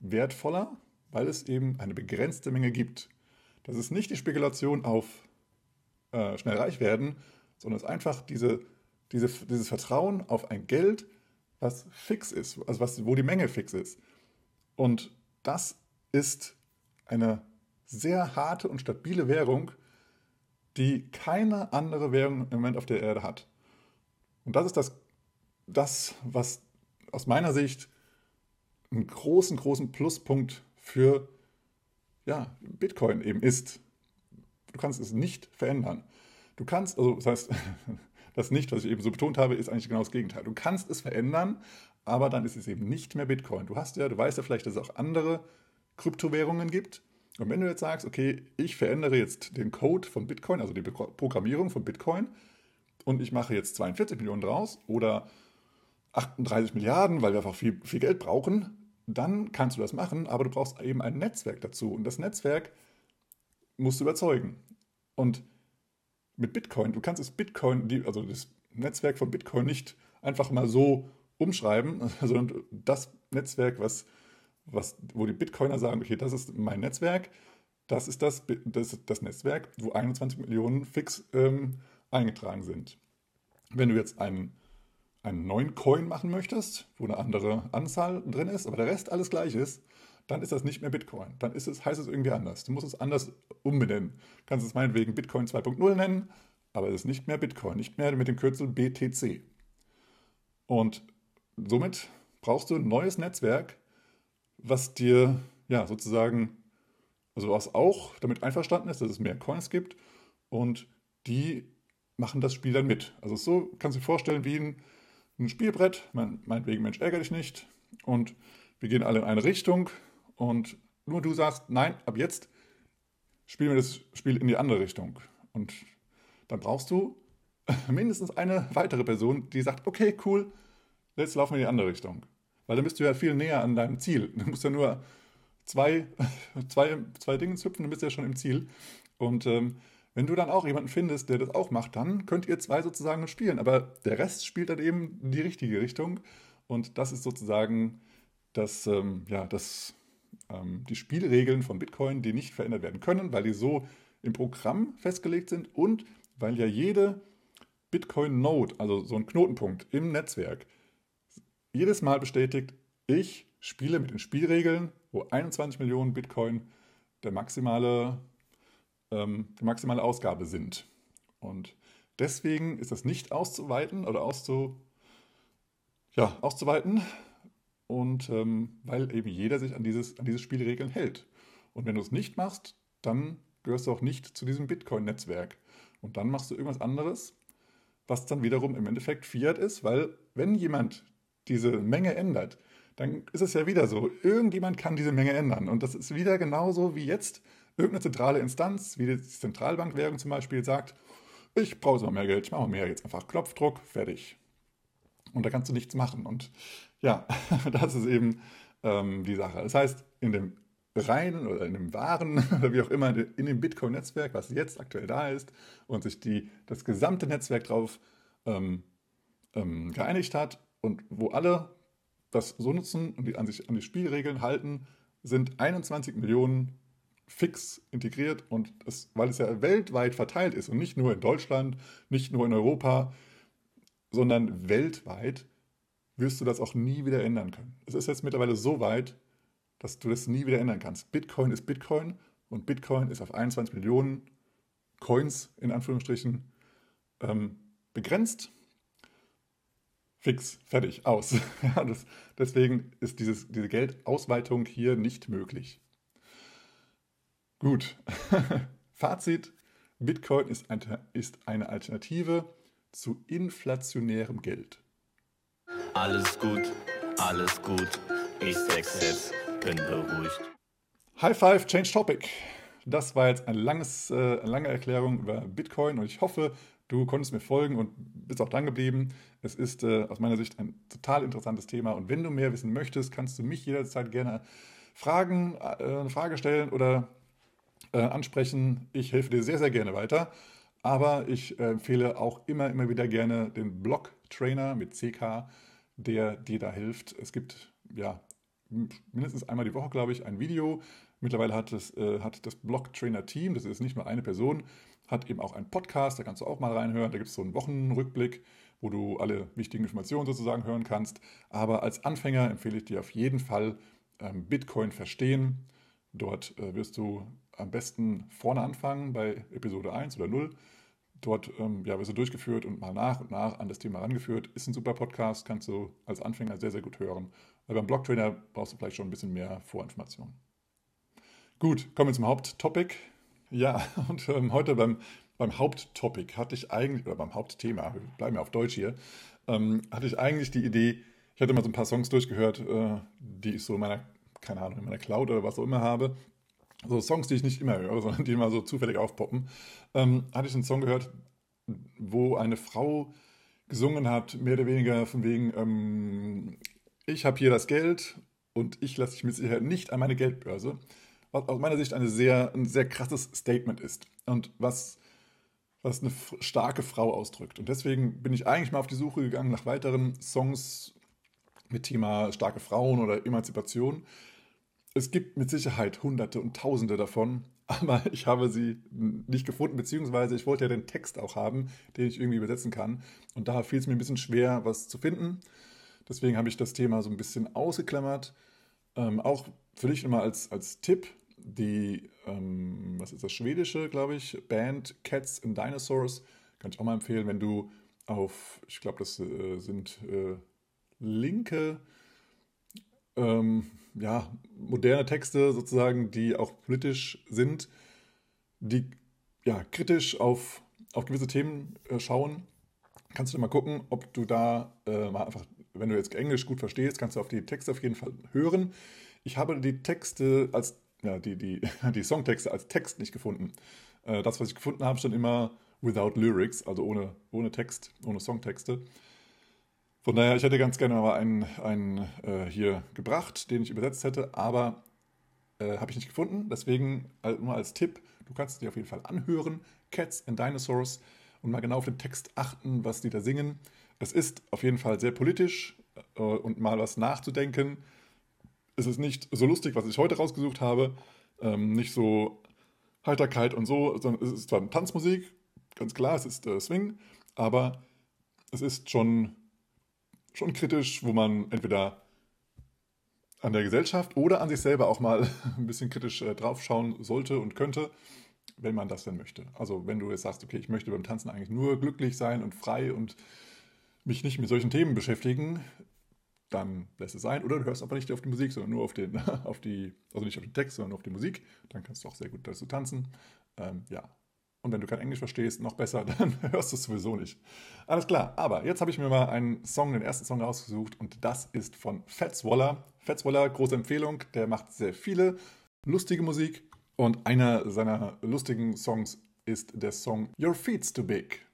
wertvoller, weil es eben eine begrenzte Menge gibt. Das ist nicht die Spekulation auf äh, schnell reich werden, sondern es ist einfach diese, diese, dieses Vertrauen auf ein Geld, was fix ist, also was, wo die Menge fix ist. Und das ist eine sehr harte und stabile Währung, die keine andere Währung im Moment auf der Erde hat. Und das ist das, das was aus meiner Sicht einen großen, großen Pluspunkt für ja, Bitcoin eben ist. Du kannst es nicht verändern. Du kannst, also das heißt, das nicht, was ich eben so betont habe, ist eigentlich genau das Gegenteil. Du kannst es verändern, aber dann ist es eben nicht mehr Bitcoin. Du hast ja, du weißt ja vielleicht, dass es auch andere Kryptowährungen gibt. Und wenn du jetzt sagst, okay, ich verändere jetzt den Code von Bitcoin, also die Programmierung von Bitcoin, und ich mache jetzt 42 Millionen draus oder 38 Milliarden, weil wir einfach viel, viel Geld brauchen, dann kannst du das machen, aber du brauchst eben ein Netzwerk dazu. Und das Netzwerk musst du überzeugen. Und mit Bitcoin, du kannst das Bitcoin, also das Netzwerk von Bitcoin nicht einfach mal so umschreiben, sondern das Netzwerk, was was, wo die Bitcoiner sagen, okay, das ist mein Netzwerk, das ist das, das, das Netzwerk, wo 21 Millionen fix ähm, eingetragen sind. Wenn du jetzt einen, einen neuen Coin machen möchtest, wo eine andere Anzahl drin ist, aber der Rest alles gleich ist, dann ist das nicht mehr Bitcoin. Dann ist es, heißt es irgendwie anders. Du musst es anders umbenennen. Du kannst es meinetwegen Bitcoin 2.0 nennen, aber es ist nicht mehr Bitcoin, nicht mehr mit dem Kürzel BTC. Und somit brauchst du ein neues Netzwerk, was dir ja sozusagen, also was auch damit einverstanden ist, dass es mehr Coins gibt und die machen das Spiel dann mit. Also so kannst du dir vorstellen wie ein, ein Spielbrett, mein, meinetwegen Mensch ärgere dich nicht und wir gehen alle in eine Richtung und nur du sagst, nein, ab jetzt spielen wir das Spiel in die andere Richtung. Und dann brauchst du mindestens eine weitere Person, die sagt, okay, cool, jetzt laufen wir in die andere Richtung. Weil dann bist du ja viel näher an deinem Ziel. Du musst ja nur zwei, zwei, zwei Dinge hüpfen, dann bist du ja schon im Ziel. Und ähm, wenn du dann auch jemanden findest, der das auch macht, dann könnt ihr zwei sozusagen spielen. Aber der Rest spielt dann eben die richtige Richtung. Und das ist sozusagen das, ähm, ja, das, ähm, die Spielregeln von Bitcoin, die nicht verändert werden können, weil die so im Programm festgelegt sind und weil ja jede Bitcoin-Node, also so ein Knotenpunkt im Netzwerk, jedes Mal bestätigt, ich spiele mit den Spielregeln, wo 21 Millionen Bitcoin der maximale, ähm, die maximale Ausgabe sind. Und deswegen ist das nicht auszuweiten oder auszu, ja, auszuweiten. Und ähm, weil eben jeder sich an, dieses, an diese Spielregeln hält. Und wenn du es nicht machst, dann gehörst du auch nicht zu diesem Bitcoin-Netzwerk. Und dann machst du irgendwas anderes, was dann wiederum im Endeffekt Fiat ist, weil wenn jemand diese Menge ändert, dann ist es ja wieder so, irgendjemand kann diese Menge ändern. Und das ist wieder genauso wie jetzt irgendeine zentrale Instanz, wie die Zentralbankwährung zum Beispiel, sagt, ich brauche mal mehr Geld, ich mache mal mehr jetzt einfach Knopfdruck, fertig. Und da kannst du nichts machen. Und ja, das ist eben ähm, die Sache. Das heißt, in dem reinen oder in dem wahren oder wie auch immer in dem Bitcoin-Netzwerk, was jetzt aktuell da ist und sich die, das gesamte Netzwerk darauf ähm, ähm, geeinigt hat, und wo alle das so nutzen und die an sich an die Spielregeln halten, sind 21 Millionen fix integriert und das, weil es ja weltweit verteilt ist und nicht nur in Deutschland, nicht nur in Europa, sondern weltweit wirst du das auch nie wieder ändern können. Es ist jetzt mittlerweile so weit, dass du das nie wieder ändern kannst. Bitcoin ist Bitcoin und Bitcoin ist auf 21 Millionen Coins in Anführungsstrichen ähm, begrenzt. Fix, fertig, aus. ja, das, deswegen ist dieses, diese Geldausweitung hier nicht möglich. Gut, Fazit, Bitcoin ist eine, ist eine Alternative zu inflationärem Geld. Alles gut, alles gut. Ich sechs jetzt, bin beruhigt. High Five, Change Topic. Das war jetzt ein langes, äh, eine lange Erklärung über Bitcoin und ich hoffe, du konntest mir folgen und bist auch dran geblieben. Es ist äh, aus meiner Sicht ein total interessantes Thema und wenn du mehr wissen möchtest, kannst du mich jederzeit gerne fragen, äh, eine Frage stellen oder äh, ansprechen. Ich helfe dir sehr, sehr gerne weiter. Aber ich äh, empfehle auch immer, immer wieder gerne den Blog Trainer mit CK, der dir da hilft. Es gibt ja mindestens einmal die Woche, glaube ich, ein Video. Mittlerweile hat das, äh, hat das Blog Trainer Team, das ist nicht nur eine Person, hat eben auch einen Podcast, da kannst du auch mal reinhören. Da gibt es so einen Wochenrückblick, wo du alle wichtigen Informationen sozusagen hören kannst. Aber als Anfänger empfehle ich dir auf jeden Fall ähm, Bitcoin verstehen. Dort äh, wirst du am besten vorne anfangen bei Episode 1 oder 0. Dort ähm, ja, wirst du durchgeführt und mal nach und nach an das Thema rangeführt. Ist ein super Podcast, kannst du als Anfänger sehr, sehr gut hören. Weil beim Blogtrainer brauchst du vielleicht schon ein bisschen mehr Vorinformationen. Gut, kommen wir zum Haupttopic. Ja, und ähm, heute beim, beim Haupttopic hatte ich eigentlich, oder beim Hauptthema, wir bleiben ja auf Deutsch hier, ähm, hatte ich eigentlich die Idee, ich hatte mal so ein paar Songs durchgehört, äh, die ich so in meiner, keine Ahnung, in meiner Cloud oder was auch immer habe. So Songs, die ich nicht immer höre, sondern die immer so zufällig aufpoppen. Ähm, hatte ich einen Song gehört, wo eine Frau gesungen hat, mehr oder weniger von wegen, ähm, ich habe hier das Geld und ich lasse dich mit Sicherheit nicht an meine Geldbörse was aus meiner Sicht eine sehr, ein sehr krasses Statement ist und was, was eine starke Frau ausdrückt. Und deswegen bin ich eigentlich mal auf die Suche gegangen nach weiteren Songs mit Thema starke Frauen oder Emanzipation. Es gibt mit Sicherheit Hunderte und Tausende davon, aber ich habe sie nicht gefunden, beziehungsweise ich wollte ja den Text auch haben, den ich irgendwie übersetzen kann. Und da fiel es mir ein bisschen schwer, was zu finden. Deswegen habe ich das Thema so ein bisschen ausgeklammert. Ähm, auch für dich immer als, als Tipp, die, ähm, was ist das, schwedische, glaube ich, Band Cats and Dinosaurs, kann ich auch mal empfehlen, wenn du auf, ich glaube, das äh, sind äh, linke, ähm, ja, moderne Texte sozusagen, die auch politisch sind, die ja, kritisch auf, auf gewisse Themen äh, schauen, kannst du mal gucken, ob du da äh, mal einfach, wenn du jetzt Englisch gut verstehst, kannst du auf die Texte auf jeden Fall hören. Ich habe die Texte als ja, die, die, die Songtexte als Text nicht gefunden. Äh, das, was ich gefunden habe, stand immer without lyrics, also ohne, ohne Text, ohne Songtexte. Von daher, ich hätte ganz gerne mal einen, einen äh, hier gebracht, den ich übersetzt hätte, aber äh, habe ich nicht gefunden. Deswegen äh, nur als Tipp, du kannst dir auf jeden Fall anhören. Cats and Dinosaurs und mal genau auf den Text achten, was die da singen. Es ist auf jeden Fall sehr politisch äh, und mal was nachzudenken es ist nicht so lustig, was ich heute rausgesucht habe, ähm, nicht so Heiterkeit und so, sondern es ist zwar Tanzmusik, ganz klar, es ist äh, Swing, aber es ist schon, schon kritisch, wo man entweder an der Gesellschaft oder an sich selber auch mal ein bisschen kritisch äh, draufschauen sollte und könnte, wenn man das denn möchte. Also wenn du jetzt sagst, okay, ich möchte beim Tanzen eigentlich nur glücklich sein und frei und mich nicht mit solchen Themen beschäftigen, dann lässt es sein. Oder du hörst aber nicht auf die Musik, sondern nur auf den, auf die, also nicht auf den Text, sondern auf die Musik. Dann kannst du auch sehr gut dazu tanzen. Ähm, ja. Und wenn du kein Englisch verstehst, noch besser, dann hörst du es sowieso nicht. Alles klar. Aber jetzt habe ich mir mal einen Song, den ersten Song rausgesucht und das ist von Fats Waller. Fats Waller, große Empfehlung. Der macht sehr viele lustige Musik und einer seiner lustigen Songs ist der Song Your Feet's Too Big.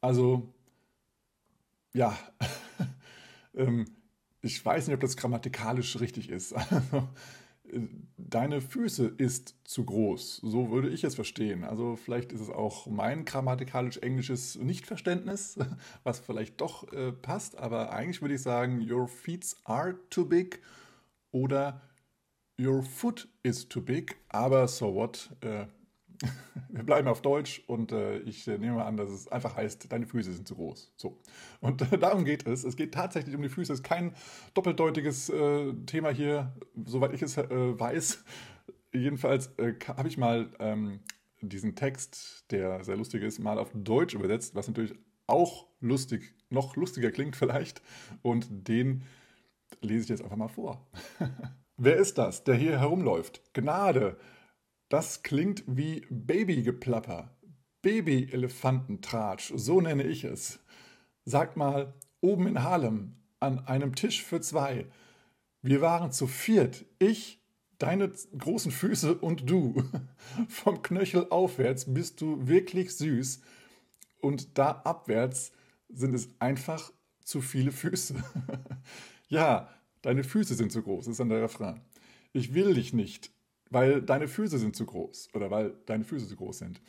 Also, ja, ähm, ich weiß nicht, ob das grammatikalisch richtig ist. Deine Füße ist zu groß. So würde ich es verstehen. Also vielleicht ist es auch mein grammatikalisch-englisches Nichtverständnis, was vielleicht doch äh, passt. Aber eigentlich würde ich sagen, your feet are too big oder your foot is too big. Aber so what? Äh, wir bleiben auf Deutsch und äh, ich äh, nehme an, dass es einfach heißt, deine Füße sind zu groß. So. Und äh, darum geht es. Es geht tatsächlich um die Füße. Es ist kein doppeldeutiges äh, Thema hier, soweit ich es äh, weiß. Jedenfalls äh, habe ich mal ähm, diesen Text, der sehr lustig ist, mal auf Deutsch übersetzt, was natürlich auch lustig, noch lustiger klingt vielleicht. Und den lese ich jetzt einfach mal vor. Wer ist das, der hier herumläuft? Gnade! Das klingt wie Babygeplapper. Baby-Elefantentratsch, so nenne ich es. Sag mal, oben in Harlem, an einem Tisch für zwei. Wir waren zu viert, ich, deine großen Füße und du. Vom Knöchel aufwärts bist du wirklich süß und da abwärts sind es einfach zu viele Füße. ja, deine Füße sind zu groß, ist dann der Refrain. Ich will dich nicht, weil deine Füße sind zu groß oder weil deine Füße zu groß sind.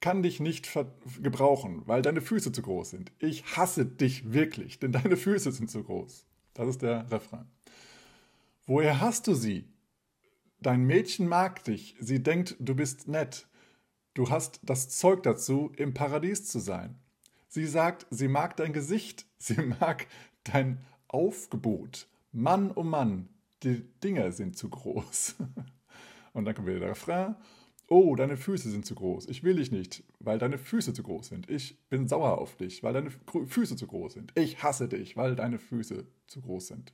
Kann dich nicht gebrauchen, weil deine Füße zu groß sind. Ich hasse dich wirklich, denn deine Füße sind zu groß. Das ist der Refrain. Woher hast du sie? Dein Mädchen mag dich, sie denkt, du bist nett. Du hast das Zeug dazu, im Paradies zu sein. Sie sagt, sie mag dein Gesicht, sie mag dein Aufgebot. Mann, oh Mann, die Dinger sind zu groß. Und dann kommt wieder der Refrain. Oh, deine Füße sind zu groß. Ich will dich nicht, weil deine Füße zu groß sind. Ich bin sauer auf dich, weil deine Füße zu groß sind. Ich hasse dich, weil deine Füße zu groß sind.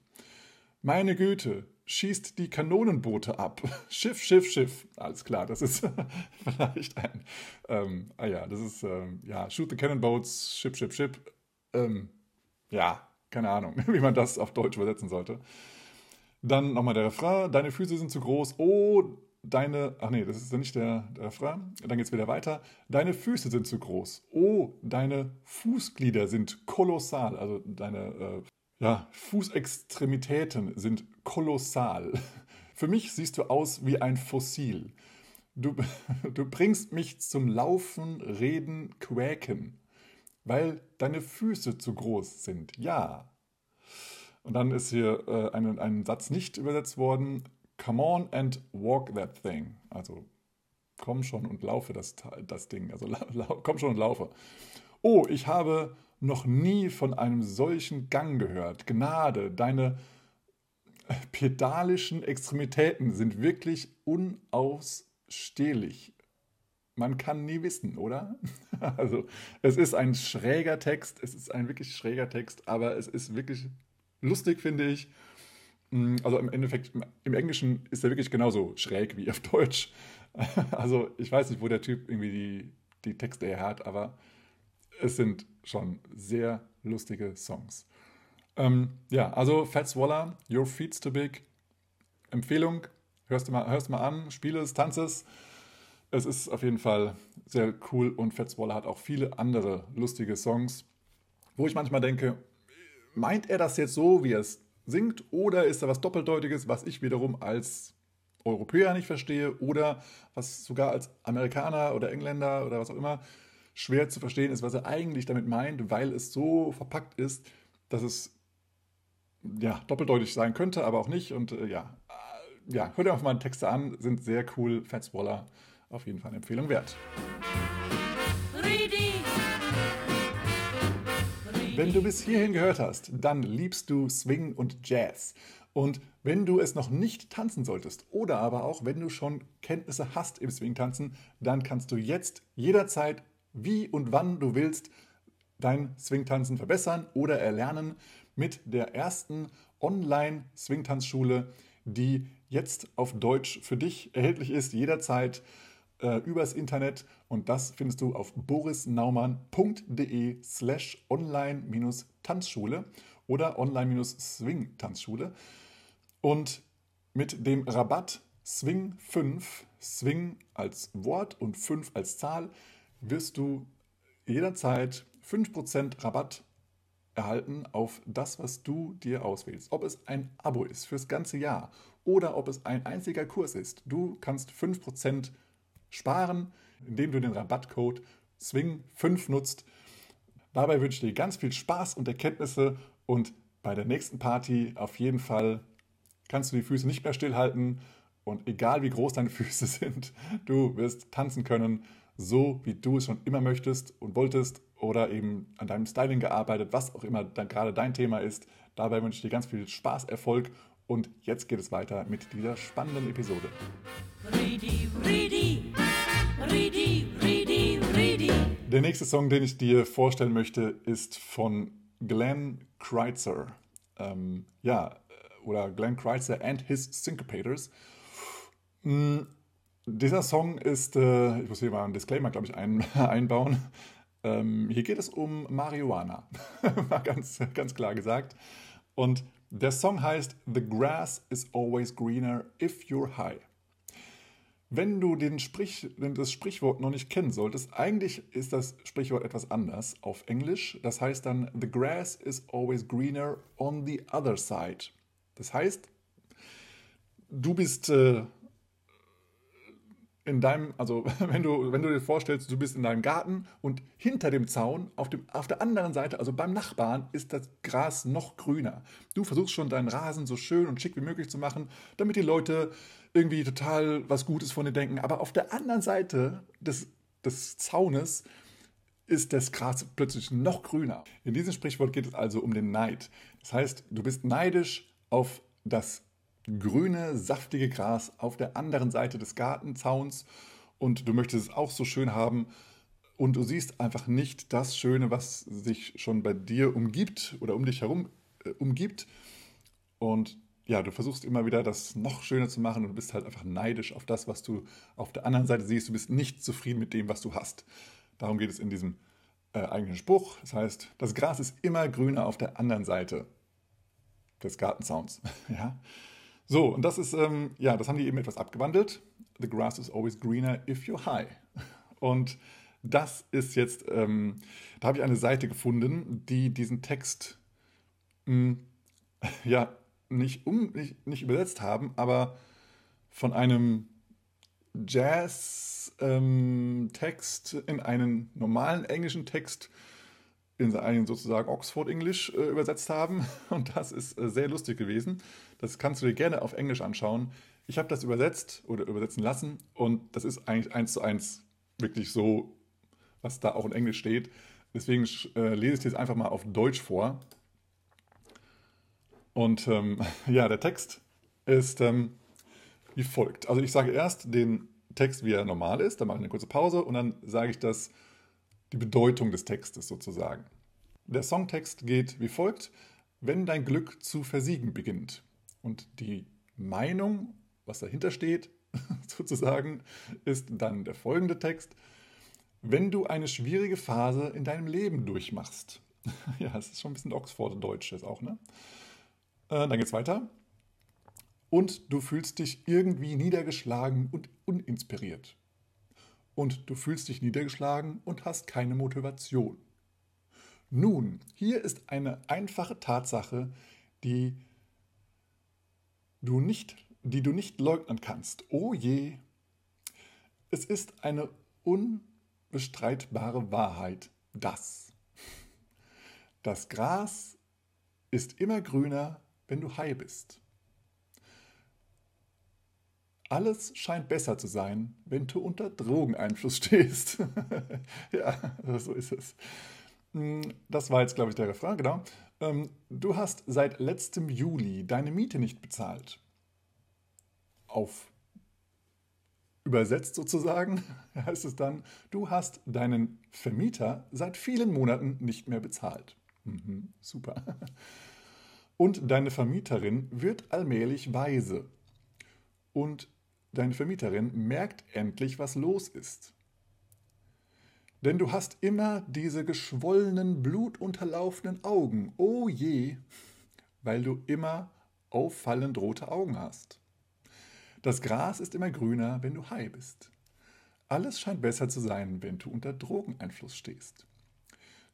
Meine Güte, schießt die Kanonenboote ab. Schiff, Schiff, Schiff. Alles klar, das ist vielleicht ein. Ähm, ah ja, das ist, ähm, ja, shoot the cannon boats, ship, ship, ship. Ähm, ja, keine Ahnung, wie man das auf Deutsch übersetzen sollte. Dann nochmal der Refrain. Deine Füße sind zu groß. Oh, deine, ach nee, das ist nicht der, der Refrain. Dann geht es wieder weiter. Deine Füße sind zu groß. Oh, deine Fußglieder sind kolossal. Also deine äh, ja, Fußextremitäten sind kolossal. Für mich siehst du aus wie ein Fossil. Du, du bringst mich zum Laufen, Reden, Quäken, weil deine Füße zu groß sind. Ja. Und dann ist hier äh, ein, ein Satz nicht übersetzt worden. Come on and walk that thing. Also komm schon und laufe das, das Ding. Also komm schon und laufe. Oh, ich habe noch nie von einem solchen Gang gehört. Gnade, deine pedalischen Extremitäten sind wirklich unausstehlich. Man kann nie wissen, oder? Also, es ist ein schräger Text, es ist ein wirklich schräger Text, aber es ist wirklich lustig, finde ich. Mm, also im Endeffekt, im Englischen ist er wirklich genauso schräg wie auf Deutsch. Also ich weiß nicht, wo der Typ irgendwie die, die Texte her hat, aber es sind schon sehr lustige Songs. Ähm, ja, also Fats Waller, Your Feet's Too Big. Empfehlung, hörst du mal, hörst mal an, spiele es, tanze es. Es ist auf jeden Fall sehr cool und Fats Waller hat auch viele andere lustige Songs, wo ich manchmal denke, meint er das jetzt so, wie er es singt, oder ist da was Doppeldeutiges, was ich wiederum als Europäer nicht verstehe oder was sogar als Amerikaner oder Engländer oder was auch immer schwer zu verstehen ist, was er eigentlich damit meint, weil es so verpackt ist, dass es ja, doppeldeutig sein könnte, aber auch nicht. Und äh, ja, äh, ja, hört einfach mal Texte an, sind sehr cool. Fats Waller auf jeden Fall eine Empfehlung wert. Wenn du bis hierhin gehört hast, dann liebst du Swing und Jazz. Und wenn du es noch nicht tanzen solltest oder aber auch wenn du schon Kenntnisse hast im Swing-Tanzen, dann kannst du jetzt jederzeit wie und wann du willst dein Swingtanzen verbessern oder erlernen mit der ersten Online-Swingtanzschule, die jetzt auf Deutsch für dich erhältlich ist, jederzeit äh, übers Internet. Und das findest du auf borisnaumann.de slash online-tanzschule oder online-swing-tanzschule. Und mit dem Rabatt Swing 5, Swing als Wort und 5 als Zahl, wirst du jederzeit 5% Rabatt erhalten auf das, was du dir auswählst. Ob es ein Abo ist fürs ganze Jahr oder ob es ein einziger Kurs ist. Du kannst 5% sparen, indem du den Rabattcode SWING5 nutzt. Dabei wünsche ich dir ganz viel Spaß und Erkenntnisse und bei der nächsten Party auf jeden Fall kannst du die Füße nicht mehr stillhalten Und egal wie groß deine Füße sind, du wirst tanzen können, so wie du es schon immer möchtest und wolltest oder eben an deinem Styling gearbeitet, was auch immer dann gerade dein Thema ist. Dabei wünsche ich dir ganz viel Spaß, Erfolg und jetzt geht es weiter mit dieser spannenden Episode. Ridi, Ridi, Ridi, Ridi, Ridi. Der nächste Song, den ich dir vorstellen möchte, ist von Glenn Kreitzer. Ähm, ja, oder Glenn Kreitzer and his Syncopators. Mm, Dieser Song ist, äh, ich muss hier mal einen Disclaimer, glaube ich, ein, einbauen. Ähm, hier geht es um Marihuana. mal ganz, ganz klar gesagt. Und der Song heißt The Grass is always greener if you're high. Wenn du den Sprich, das Sprichwort noch nicht kennen solltest, eigentlich ist das Sprichwort etwas anders auf Englisch. Das heißt dann, the grass is always greener on the other side. Das heißt, du bist äh, in deinem, also wenn du, wenn du dir vorstellst, du bist in deinem Garten und hinter dem Zaun, auf, dem, auf der anderen Seite, also beim Nachbarn, ist das Gras noch grüner. Du versuchst schon deinen Rasen so schön und schick wie möglich zu machen, damit die Leute irgendwie total was Gutes von dir denken. Aber auf der anderen Seite des, des Zaunes ist das Gras plötzlich noch grüner. In diesem Sprichwort geht es also um den Neid. Das heißt, du bist neidisch auf das grüne, saftige Gras auf der anderen Seite des Gartenzauns und du möchtest es auch so schön haben und du siehst einfach nicht das Schöne, was sich schon bei dir umgibt oder um dich herum äh, umgibt. Und ja, du versuchst immer wieder das noch schöner zu machen und du bist halt einfach neidisch auf das, was du auf der anderen Seite siehst. Du bist nicht zufrieden mit dem, was du hast. Darum geht es in diesem äh, eigenen Spruch. Das heißt, das Gras ist immer grüner auf der anderen Seite des Gartenzauns. ja. So, und das ist, ähm, ja, das haben die eben etwas abgewandelt. The grass is always greener if you're high. Und das ist jetzt, ähm, da habe ich eine Seite gefunden, die diesen Text mh, ja nicht, um, nicht, nicht übersetzt haben, aber von einem Jazz-Text in einen normalen englischen Text in einen sozusagen Oxford English äh, übersetzt haben. Und das ist äh, sehr lustig gewesen. Das kannst du dir gerne auf Englisch anschauen. Ich habe das übersetzt oder übersetzen lassen und das ist eigentlich eins zu eins wirklich so, was da auch in Englisch steht. Deswegen äh, lese ich dir jetzt einfach mal auf Deutsch vor. Und ähm, ja, der Text ist ähm, wie folgt. Also ich sage erst den Text, wie er normal ist, dann mache ich eine kurze Pause und dann sage ich das, die Bedeutung des Textes sozusagen. Der Songtext geht wie folgt. Wenn dein Glück zu versiegen beginnt. Und die Meinung, was dahinter steht, sozusagen, ist dann der folgende Text. Wenn du eine schwierige Phase in deinem Leben durchmachst. ja, es ist schon ein bisschen Oxford-Deutsch jetzt auch, ne? Äh, dann geht's weiter. Und du fühlst dich irgendwie niedergeschlagen und uninspiriert. Und du fühlst dich niedergeschlagen und hast keine Motivation. Nun, hier ist eine einfache Tatsache, die du nicht, die du nicht leugnen kannst. Oh je, es ist eine unbestreitbare Wahrheit, dass das Gras ist immer grüner, wenn du high bist. Alles scheint besser zu sein, wenn du unter Drogeneinfluss stehst. ja, so ist es. Das war jetzt, glaube ich, der Refrain, genau. Ähm, du hast seit letztem Juli deine Miete nicht bezahlt. Auf übersetzt sozusagen heißt es dann, du hast deinen Vermieter seit vielen Monaten nicht mehr bezahlt. Mhm, super. Und deine Vermieterin wird allmählich weise. Und deine Vermieterin merkt endlich, was los ist. Denn du hast immer diese geschwollenen, blutunterlaufenden Augen, oh je, weil du immer auffallend rote Augen hast. Das Gras ist immer grüner, wenn du high bist. Alles scheint besser zu sein, wenn du unter Drogeneinfluss stehst.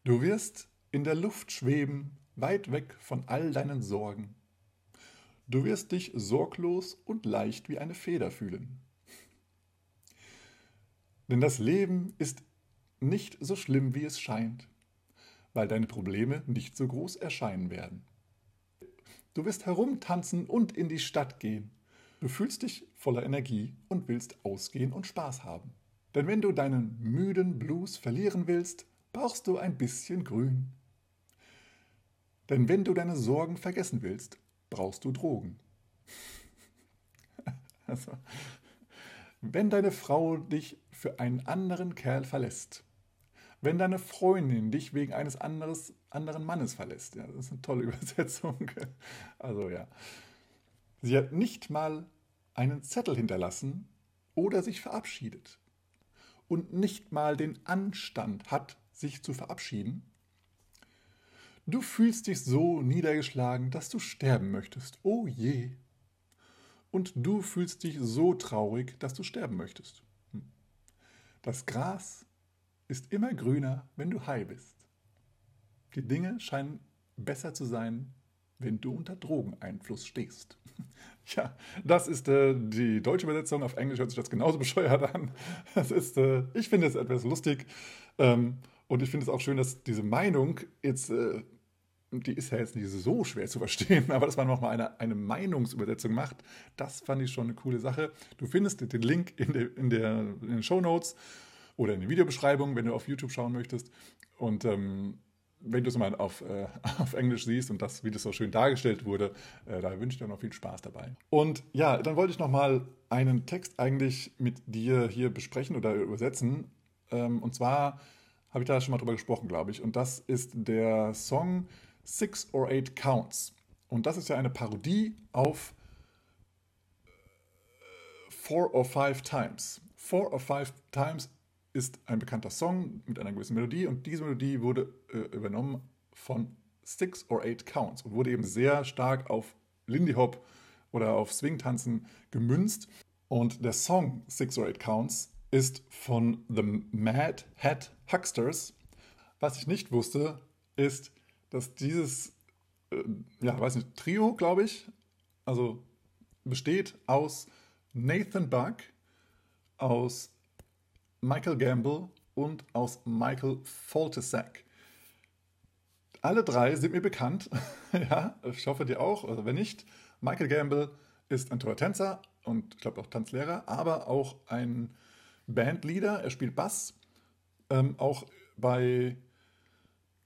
Du wirst in der Luft schweben, weit weg von all deinen Sorgen. Du wirst dich sorglos und leicht wie eine Feder fühlen. Denn das Leben ist nicht so schlimm, wie es scheint, weil deine Probleme nicht so groß erscheinen werden. Du wirst herumtanzen und in die Stadt gehen. Du fühlst dich voller Energie und willst ausgehen und Spaß haben. Denn wenn du deinen müden Blues verlieren willst, brauchst du ein bisschen Grün. Denn wenn du deine Sorgen vergessen willst, brauchst du Drogen. Also, wenn deine Frau dich für einen anderen Kerl verlässt, wenn deine Freundin dich wegen eines anderes, anderen Mannes verlässt, ja, das ist eine tolle Übersetzung. Also ja, sie hat nicht mal einen Zettel hinterlassen oder sich verabschiedet und nicht mal den Anstand hat, sich zu verabschieden. Du fühlst dich so niedergeschlagen, dass du sterben möchtest. Oh je. Und du fühlst dich so traurig, dass du sterben möchtest. Hm. Das Gras ist immer grüner, wenn du high bist. Die Dinge scheinen besser zu sein, wenn du unter Drogeneinfluss stehst. Ja, das ist äh, die deutsche Übersetzung. Auf Englisch hört sich das genauso bescheuert an. Das ist, äh, ich finde es etwas lustig. Ähm, und ich finde es auch schön, dass diese Meinung jetzt, äh, die ist ja jetzt nicht so schwer zu verstehen, aber dass man nochmal eine, eine Meinungsübersetzung macht, das fand ich schon eine coole Sache. Du findest den Link in, der, in, der, in den Show Notes oder in der Videobeschreibung, wenn du auf YouTube schauen möchtest. Und ähm, wenn du es mal auf, äh, auf Englisch siehst und das, wie das so schön dargestellt wurde, äh, da wünsche ich dir noch viel Spaß dabei. Und ja, dann wollte ich noch mal einen Text eigentlich mit dir hier besprechen oder übersetzen. Ähm, und zwar habe ich da schon mal drüber gesprochen, glaube ich. Und das ist der Song Six or Eight Counts. Und das ist ja eine Parodie auf Four or Five Times. Four or Five Times ist ein bekannter Song mit einer gewissen Melodie und diese Melodie wurde äh, übernommen von Six or Eight Counts und wurde eben sehr stark auf Lindy Hop oder auf Swing-Tanzen gemünzt. Und der Song Six or Eight Counts ist von The Mad Hat Hucksters. Was ich nicht wusste, ist, dass dieses, äh, ja, weiß nicht, Trio, glaube ich, also besteht aus Nathan Buck, aus Michael Gamble und aus Michael Foltesack. Alle drei sind mir bekannt. ja, ich hoffe dir auch. Also wenn nicht, Michael Gamble ist ein toller Tänzer und ich glaube auch Tanzlehrer, aber auch ein Bandleader. Er spielt Bass. Ähm, auch bei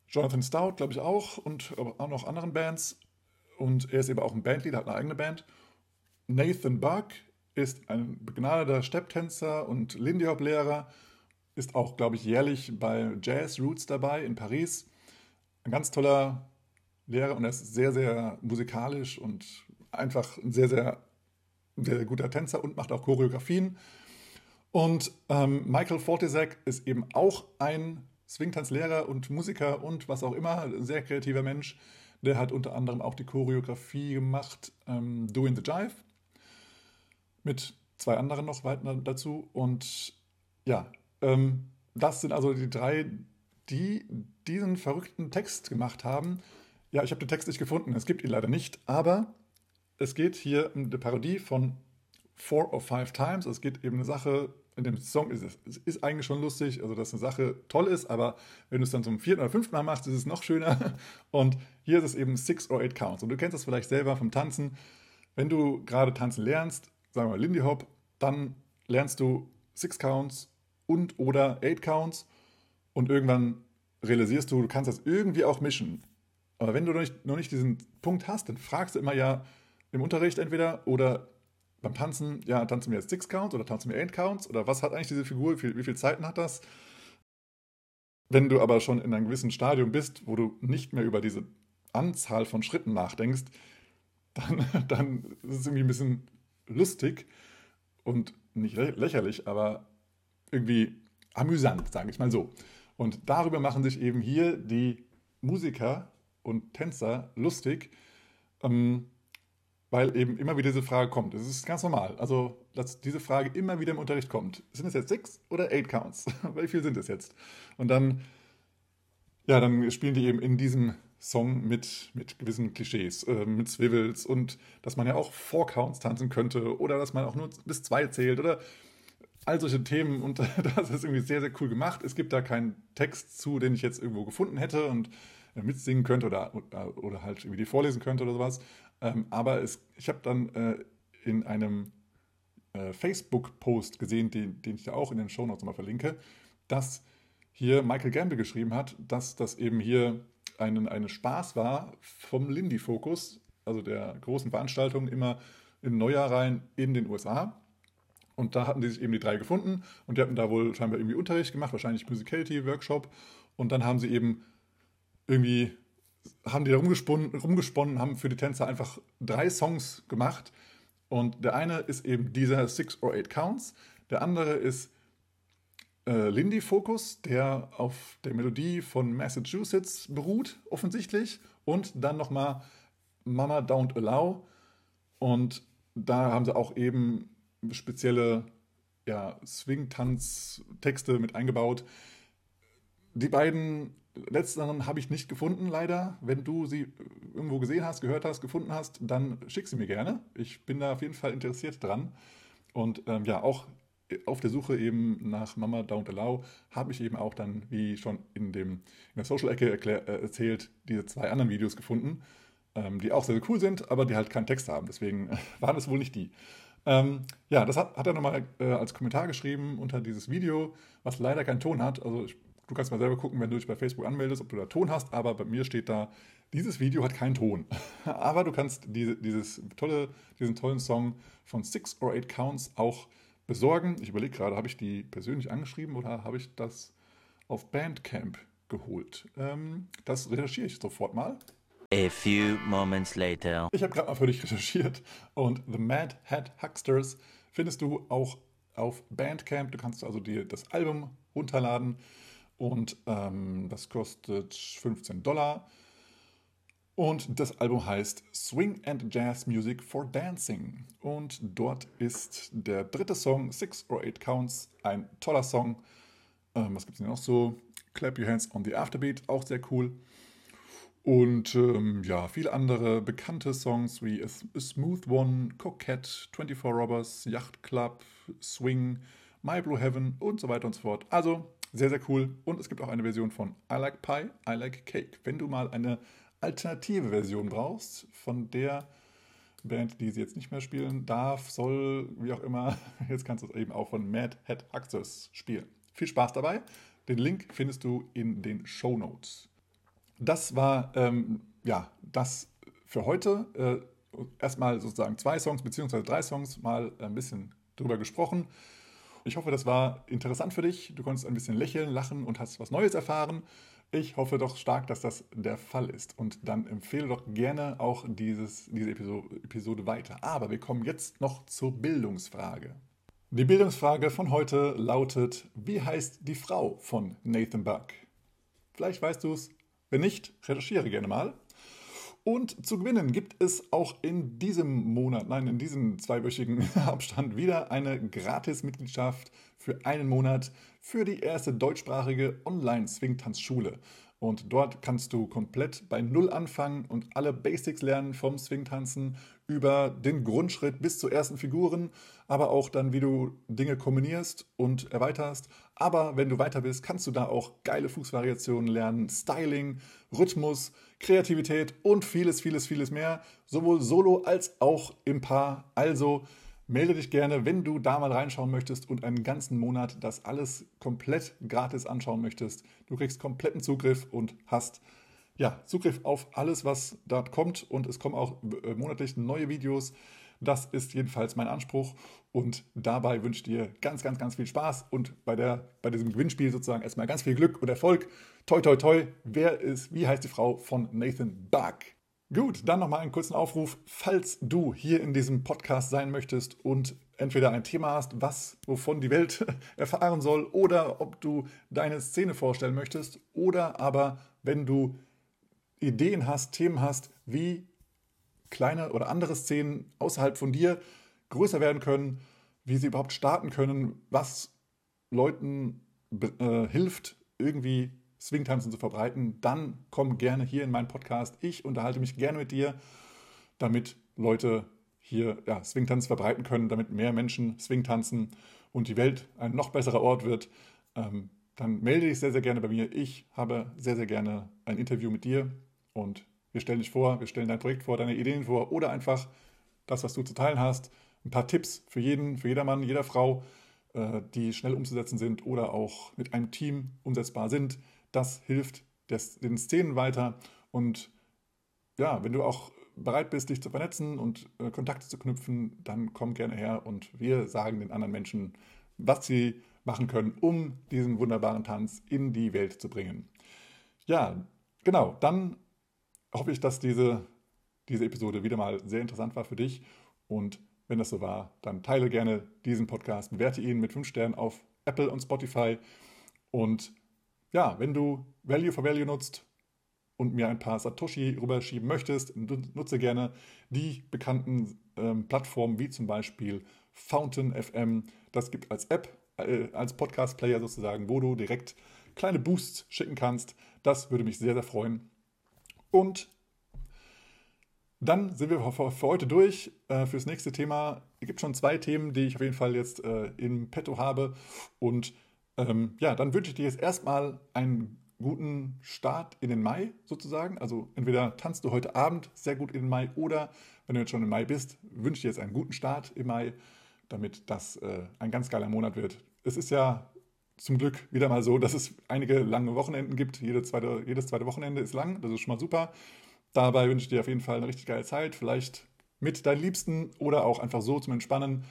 Jonathan Stout, glaube ich auch, und auch noch anderen Bands. Und er ist eben auch ein Bandleader, hat eine eigene Band. Nathan Buck ist ein begnadeter Stepptänzer und Lindy Hop Lehrer, ist auch, glaube ich, jährlich bei Jazz Roots dabei in Paris. Ein ganz toller Lehrer und er ist sehr, sehr musikalisch und einfach ein sehr, sehr, sehr, guter Tänzer und macht auch Choreografien. Und ähm, Michael Fortesek ist eben auch ein Swingtanzlehrer und Musiker und was auch immer, ein sehr kreativer Mensch. Der hat unter anderem auch die Choreografie gemacht, ähm, Doing the Jive mit zwei anderen noch weiter dazu. Und ja, ähm, das sind also die drei, die diesen verrückten Text gemacht haben. Ja, ich habe den Text nicht gefunden, es gibt ihn leider nicht, aber es geht hier um eine Parodie von Four or Five Times. Es geht eben eine Sache, in dem Song ist es ist eigentlich schon lustig, also dass eine Sache toll ist, aber wenn du es dann zum vierten oder fünften Mal machst, ist es noch schöner. Und hier ist es eben Six or Eight Counts. Und du kennst das vielleicht selber vom Tanzen. Wenn du gerade tanzen lernst, sagen wir mal Lindy Hop, dann lernst du Six Counts und oder Eight Counts und irgendwann realisierst du, du kannst das irgendwie auch mischen. Aber wenn du noch nicht, noch nicht diesen Punkt hast, dann fragst du immer ja im Unterricht entweder oder beim Tanzen, ja, tanzen wir jetzt Six Counts oder tanzen wir Eight Counts oder was hat eigentlich diese Figur, wie, viel, wie viele Zeiten hat das? Wenn du aber schon in einem gewissen Stadium bist, wo du nicht mehr über diese Anzahl von Schritten nachdenkst, dann, dann ist es irgendwie ein bisschen lustig und nicht lächerlich, aber irgendwie amüsant, sage ich mal so. Und darüber machen sich eben hier die Musiker und Tänzer lustig, ähm, weil eben immer wieder diese Frage kommt. Es ist ganz normal, also dass diese Frage immer wieder im Unterricht kommt. Sind es jetzt six oder eight Counts? Wie viel sind es jetzt? Und dann, ja, dann spielen die eben in diesem Song mit, mit gewissen Klischees, äh, mit Swivels und dass man ja auch Four Counts tanzen könnte oder dass man auch nur bis zwei zählt oder all solche Themen und das ist irgendwie sehr, sehr cool gemacht. Es gibt da keinen Text zu, den ich jetzt irgendwo gefunden hätte und äh, mitsingen könnte oder, oder, oder halt irgendwie vorlesen könnte oder sowas. Ähm, aber es, ich habe dann äh, in einem äh, Facebook-Post gesehen, den, den ich da auch in den Shownotes nochmal verlinke, dass hier Michael Gamble geschrieben hat, dass das eben hier ein, ein Spaß war vom Lindy Focus, also der großen Veranstaltung immer im Neujahr rein in den USA. Und da hatten die sich eben die drei gefunden und die hatten da wohl scheinbar irgendwie Unterricht gemacht, wahrscheinlich Musicality Workshop. Und dann haben sie eben irgendwie, haben die da rumgesponnen, rumgesponnen, haben für die Tänzer einfach drei Songs gemacht. Und der eine ist eben dieser Six or Eight Counts, der andere ist äh, Lindy Focus, der auf der Melodie von Massachusetts beruht, offensichtlich. Und dann nochmal Mama Don't Allow. Und da haben sie auch eben spezielle ja, Swing-Tanz-Texte mit eingebaut. Die beiden letzteren habe ich nicht gefunden, leider. Wenn du sie irgendwo gesehen hast, gehört hast, gefunden hast, dann schick sie mir gerne. Ich bin da auf jeden Fall interessiert dran. Und ähm, ja, auch auf der Suche eben nach Mama Don't Allow habe ich eben auch dann, wie schon in, dem, in der Social-Ecke äh, erzählt, diese zwei anderen Videos gefunden, ähm, die auch sehr, sehr cool sind, aber die halt keinen Text haben. Deswegen waren es wohl nicht die. Ähm, ja, das hat, hat er nochmal äh, als Kommentar geschrieben unter dieses Video, was leider keinen Ton hat. Also ich, du kannst mal selber gucken, wenn du dich bei Facebook anmeldest, ob du da Ton hast, aber bei mir steht da, dieses Video hat keinen Ton. aber du kannst diese, dieses tolle, diesen tollen Song von Six or Eight Counts auch besorgen. Ich überlege gerade, habe ich die persönlich angeschrieben oder habe ich das auf Bandcamp geholt? Ähm, das recherchiere ich sofort mal. A few moments later. Ich habe gerade mal für dich recherchiert und The Mad Hat Hucksters findest du auch auf Bandcamp. Du kannst also dir das Album runterladen und ähm, das kostet 15 Dollar. Und das Album heißt Swing and Jazz Music for Dancing. Und dort ist der dritte Song, Six or Eight Counts, ein toller Song. Ähm, was gibt es denn noch so? Clap Your Hands on the Afterbeat, auch sehr cool. Und ähm, ja, viele andere bekannte Songs wie A, Smooth One, Coquette, 24 Robbers, Yacht Club, Swing, My Blue Heaven und so weiter und so fort. Also sehr, sehr cool. Und es gibt auch eine Version von I Like Pie, I Like Cake. Wenn du mal eine alternative Version brauchst von der Band, die sie jetzt nicht mehr spielen darf, soll, wie auch immer, jetzt kannst du es eben auch von Mad Hat Access spielen. Viel Spaß dabei. Den Link findest du in den Show Notes. Das war ähm, ja das für heute. Äh, erstmal sozusagen zwei Songs beziehungsweise drei Songs mal ein bisschen drüber gesprochen. Ich hoffe, das war interessant für dich. Du konntest ein bisschen lächeln, lachen und hast was Neues erfahren. Ich hoffe doch stark, dass das der Fall ist. Und dann empfehle doch gerne auch dieses, diese Episode, weiter. Aber wir kommen jetzt noch zur Bildungsfrage. Die Bildungsfrage von heute lautet: Wie heißt die Frau von Nathan Buck? Vielleicht weißt du es. Wenn nicht, recherchiere gerne mal. Und zu gewinnen gibt es auch in diesem Monat, nein, in diesem zweiwöchigen Abstand wieder eine Gratis-Mitgliedschaft für einen Monat für die erste deutschsprachige Online-Swingtanzschule. Und dort kannst du komplett bei Null anfangen und alle Basics lernen vom Swingtanzen über den Grundschritt bis zu ersten Figuren, aber auch dann, wie du Dinge kombinierst und erweiterst. Aber wenn du weiter bist, kannst du da auch geile Fußvariationen lernen, Styling, Rhythmus, Kreativität und vieles, vieles, vieles mehr, sowohl solo als auch im Paar. Also melde dich gerne, wenn du da mal reinschauen möchtest und einen ganzen Monat das alles komplett gratis anschauen möchtest. Du kriegst kompletten Zugriff und hast ja, Zugriff auf alles, was dort kommt und es kommen auch äh, monatlich neue Videos. Das ist jedenfalls mein Anspruch und dabei wünsche ich dir ganz, ganz, ganz viel Spaß und bei, der, bei diesem Gewinnspiel sozusagen erstmal ganz viel Glück und Erfolg. Toi, toi, toi. Wer ist, wie heißt die Frau von Nathan Buck? Gut, dann nochmal einen kurzen Aufruf. Falls du hier in diesem Podcast sein möchtest und entweder ein Thema hast, was, wovon die Welt erfahren soll, oder ob du deine Szene vorstellen möchtest, oder aber wenn du Ideen hast, Themen hast, wie kleine oder andere Szenen außerhalb von dir größer werden können, wie sie überhaupt starten können, was Leuten äh, hilft, irgendwie Swingtanzen zu verbreiten, dann komm gerne hier in meinen Podcast. Ich unterhalte mich gerne mit dir, damit Leute hier ja, Swingtanz verbreiten können, damit mehr Menschen Swingtanzen und die Welt ein noch besserer Ort wird. Ähm, dann melde dich sehr, sehr gerne bei mir. Ich habe sehr, sehr gerne ein Interview mit dir und wir stellen dich vor, wir stellen dein Projekt vor, deine Ideen vor oder einfach das, was du zu teilen hast, ein paar Tipps für jeden, für jedermann, jeder Frau, die schnell umzusetzen sind oder auch mit einem Team umsetzbar sind. Das hilft den Szenen weiter. Und ja, wenn du auch bereit bist, dich zu vernetzen und äh, Kontakte zu knüpfen, dann komm gerne her und wir sagen den anderen Menschen, was sie machen können, um diesen wunderbaren Tanz in die Welt zu bringen. Ja, genau, dann hoffe ich, dass diese, diese Episode wieder mal sehr interessant war für dich und wenn das so war, dann teile gerne diesen Podcast, bewerte ihn mit 5 Sternen auf Apple und Spotify. Und ja, wenn du Value for Value nutzt und mir ein paar Satoshi rüberschieben möchtest, nutze gerne die bekannten ähm, Plattformen wie zum Beispiel Fountain FM. Das gibt als App, äh, als Podcast-Player sozusagen, wo du direkt kleine Boosts schicken kannst. Das würde mich sehr, sehr freuen. Und dann sind wir für, heute durch. Äh, fürs nächste Thema Es gibt schon zwei Themen, die ich auf jeden Fall jetzt äh, im Petto habe. Und ähm, ja, dann wünsche ich dir jetzt erstmal einen guten Start in den Mai sozusagen. Also entweder tanzt du heute Abend sehr gut in den Mai oder wenn du jetzt schon im Mai bist, wünsche ich dir jetzt einen guten Start im Mai, damit das äh, ein ganz geiler Monat wird. Es ist ja zum Glück wieder mal so, dass es einige lange Wochenenden gibt. Jede zweite, jedes zweite Wochenende ist lang, das ist schon mal super. Dabei wünsche ich dir auf jeden Fall eine richtig geile Zeit. Vielleicht mit deinen Liebsten oder auch einfach so zum Entspannen.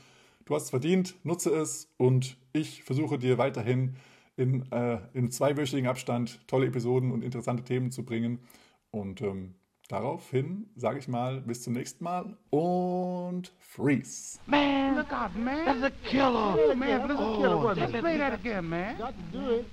Du hast es verdient, nutze es und ich versuche dir weiterhin in, äh, in zweiwöchigen Abstand tolle Episoden und interessante Themen zu bringen. Und ähm, daraufhin sage ich mal bis zum nächsten Mal und freeze. Man, look out, man. That's a killer. Oh, man, that's a killer. Just play that again, man. Got to do it.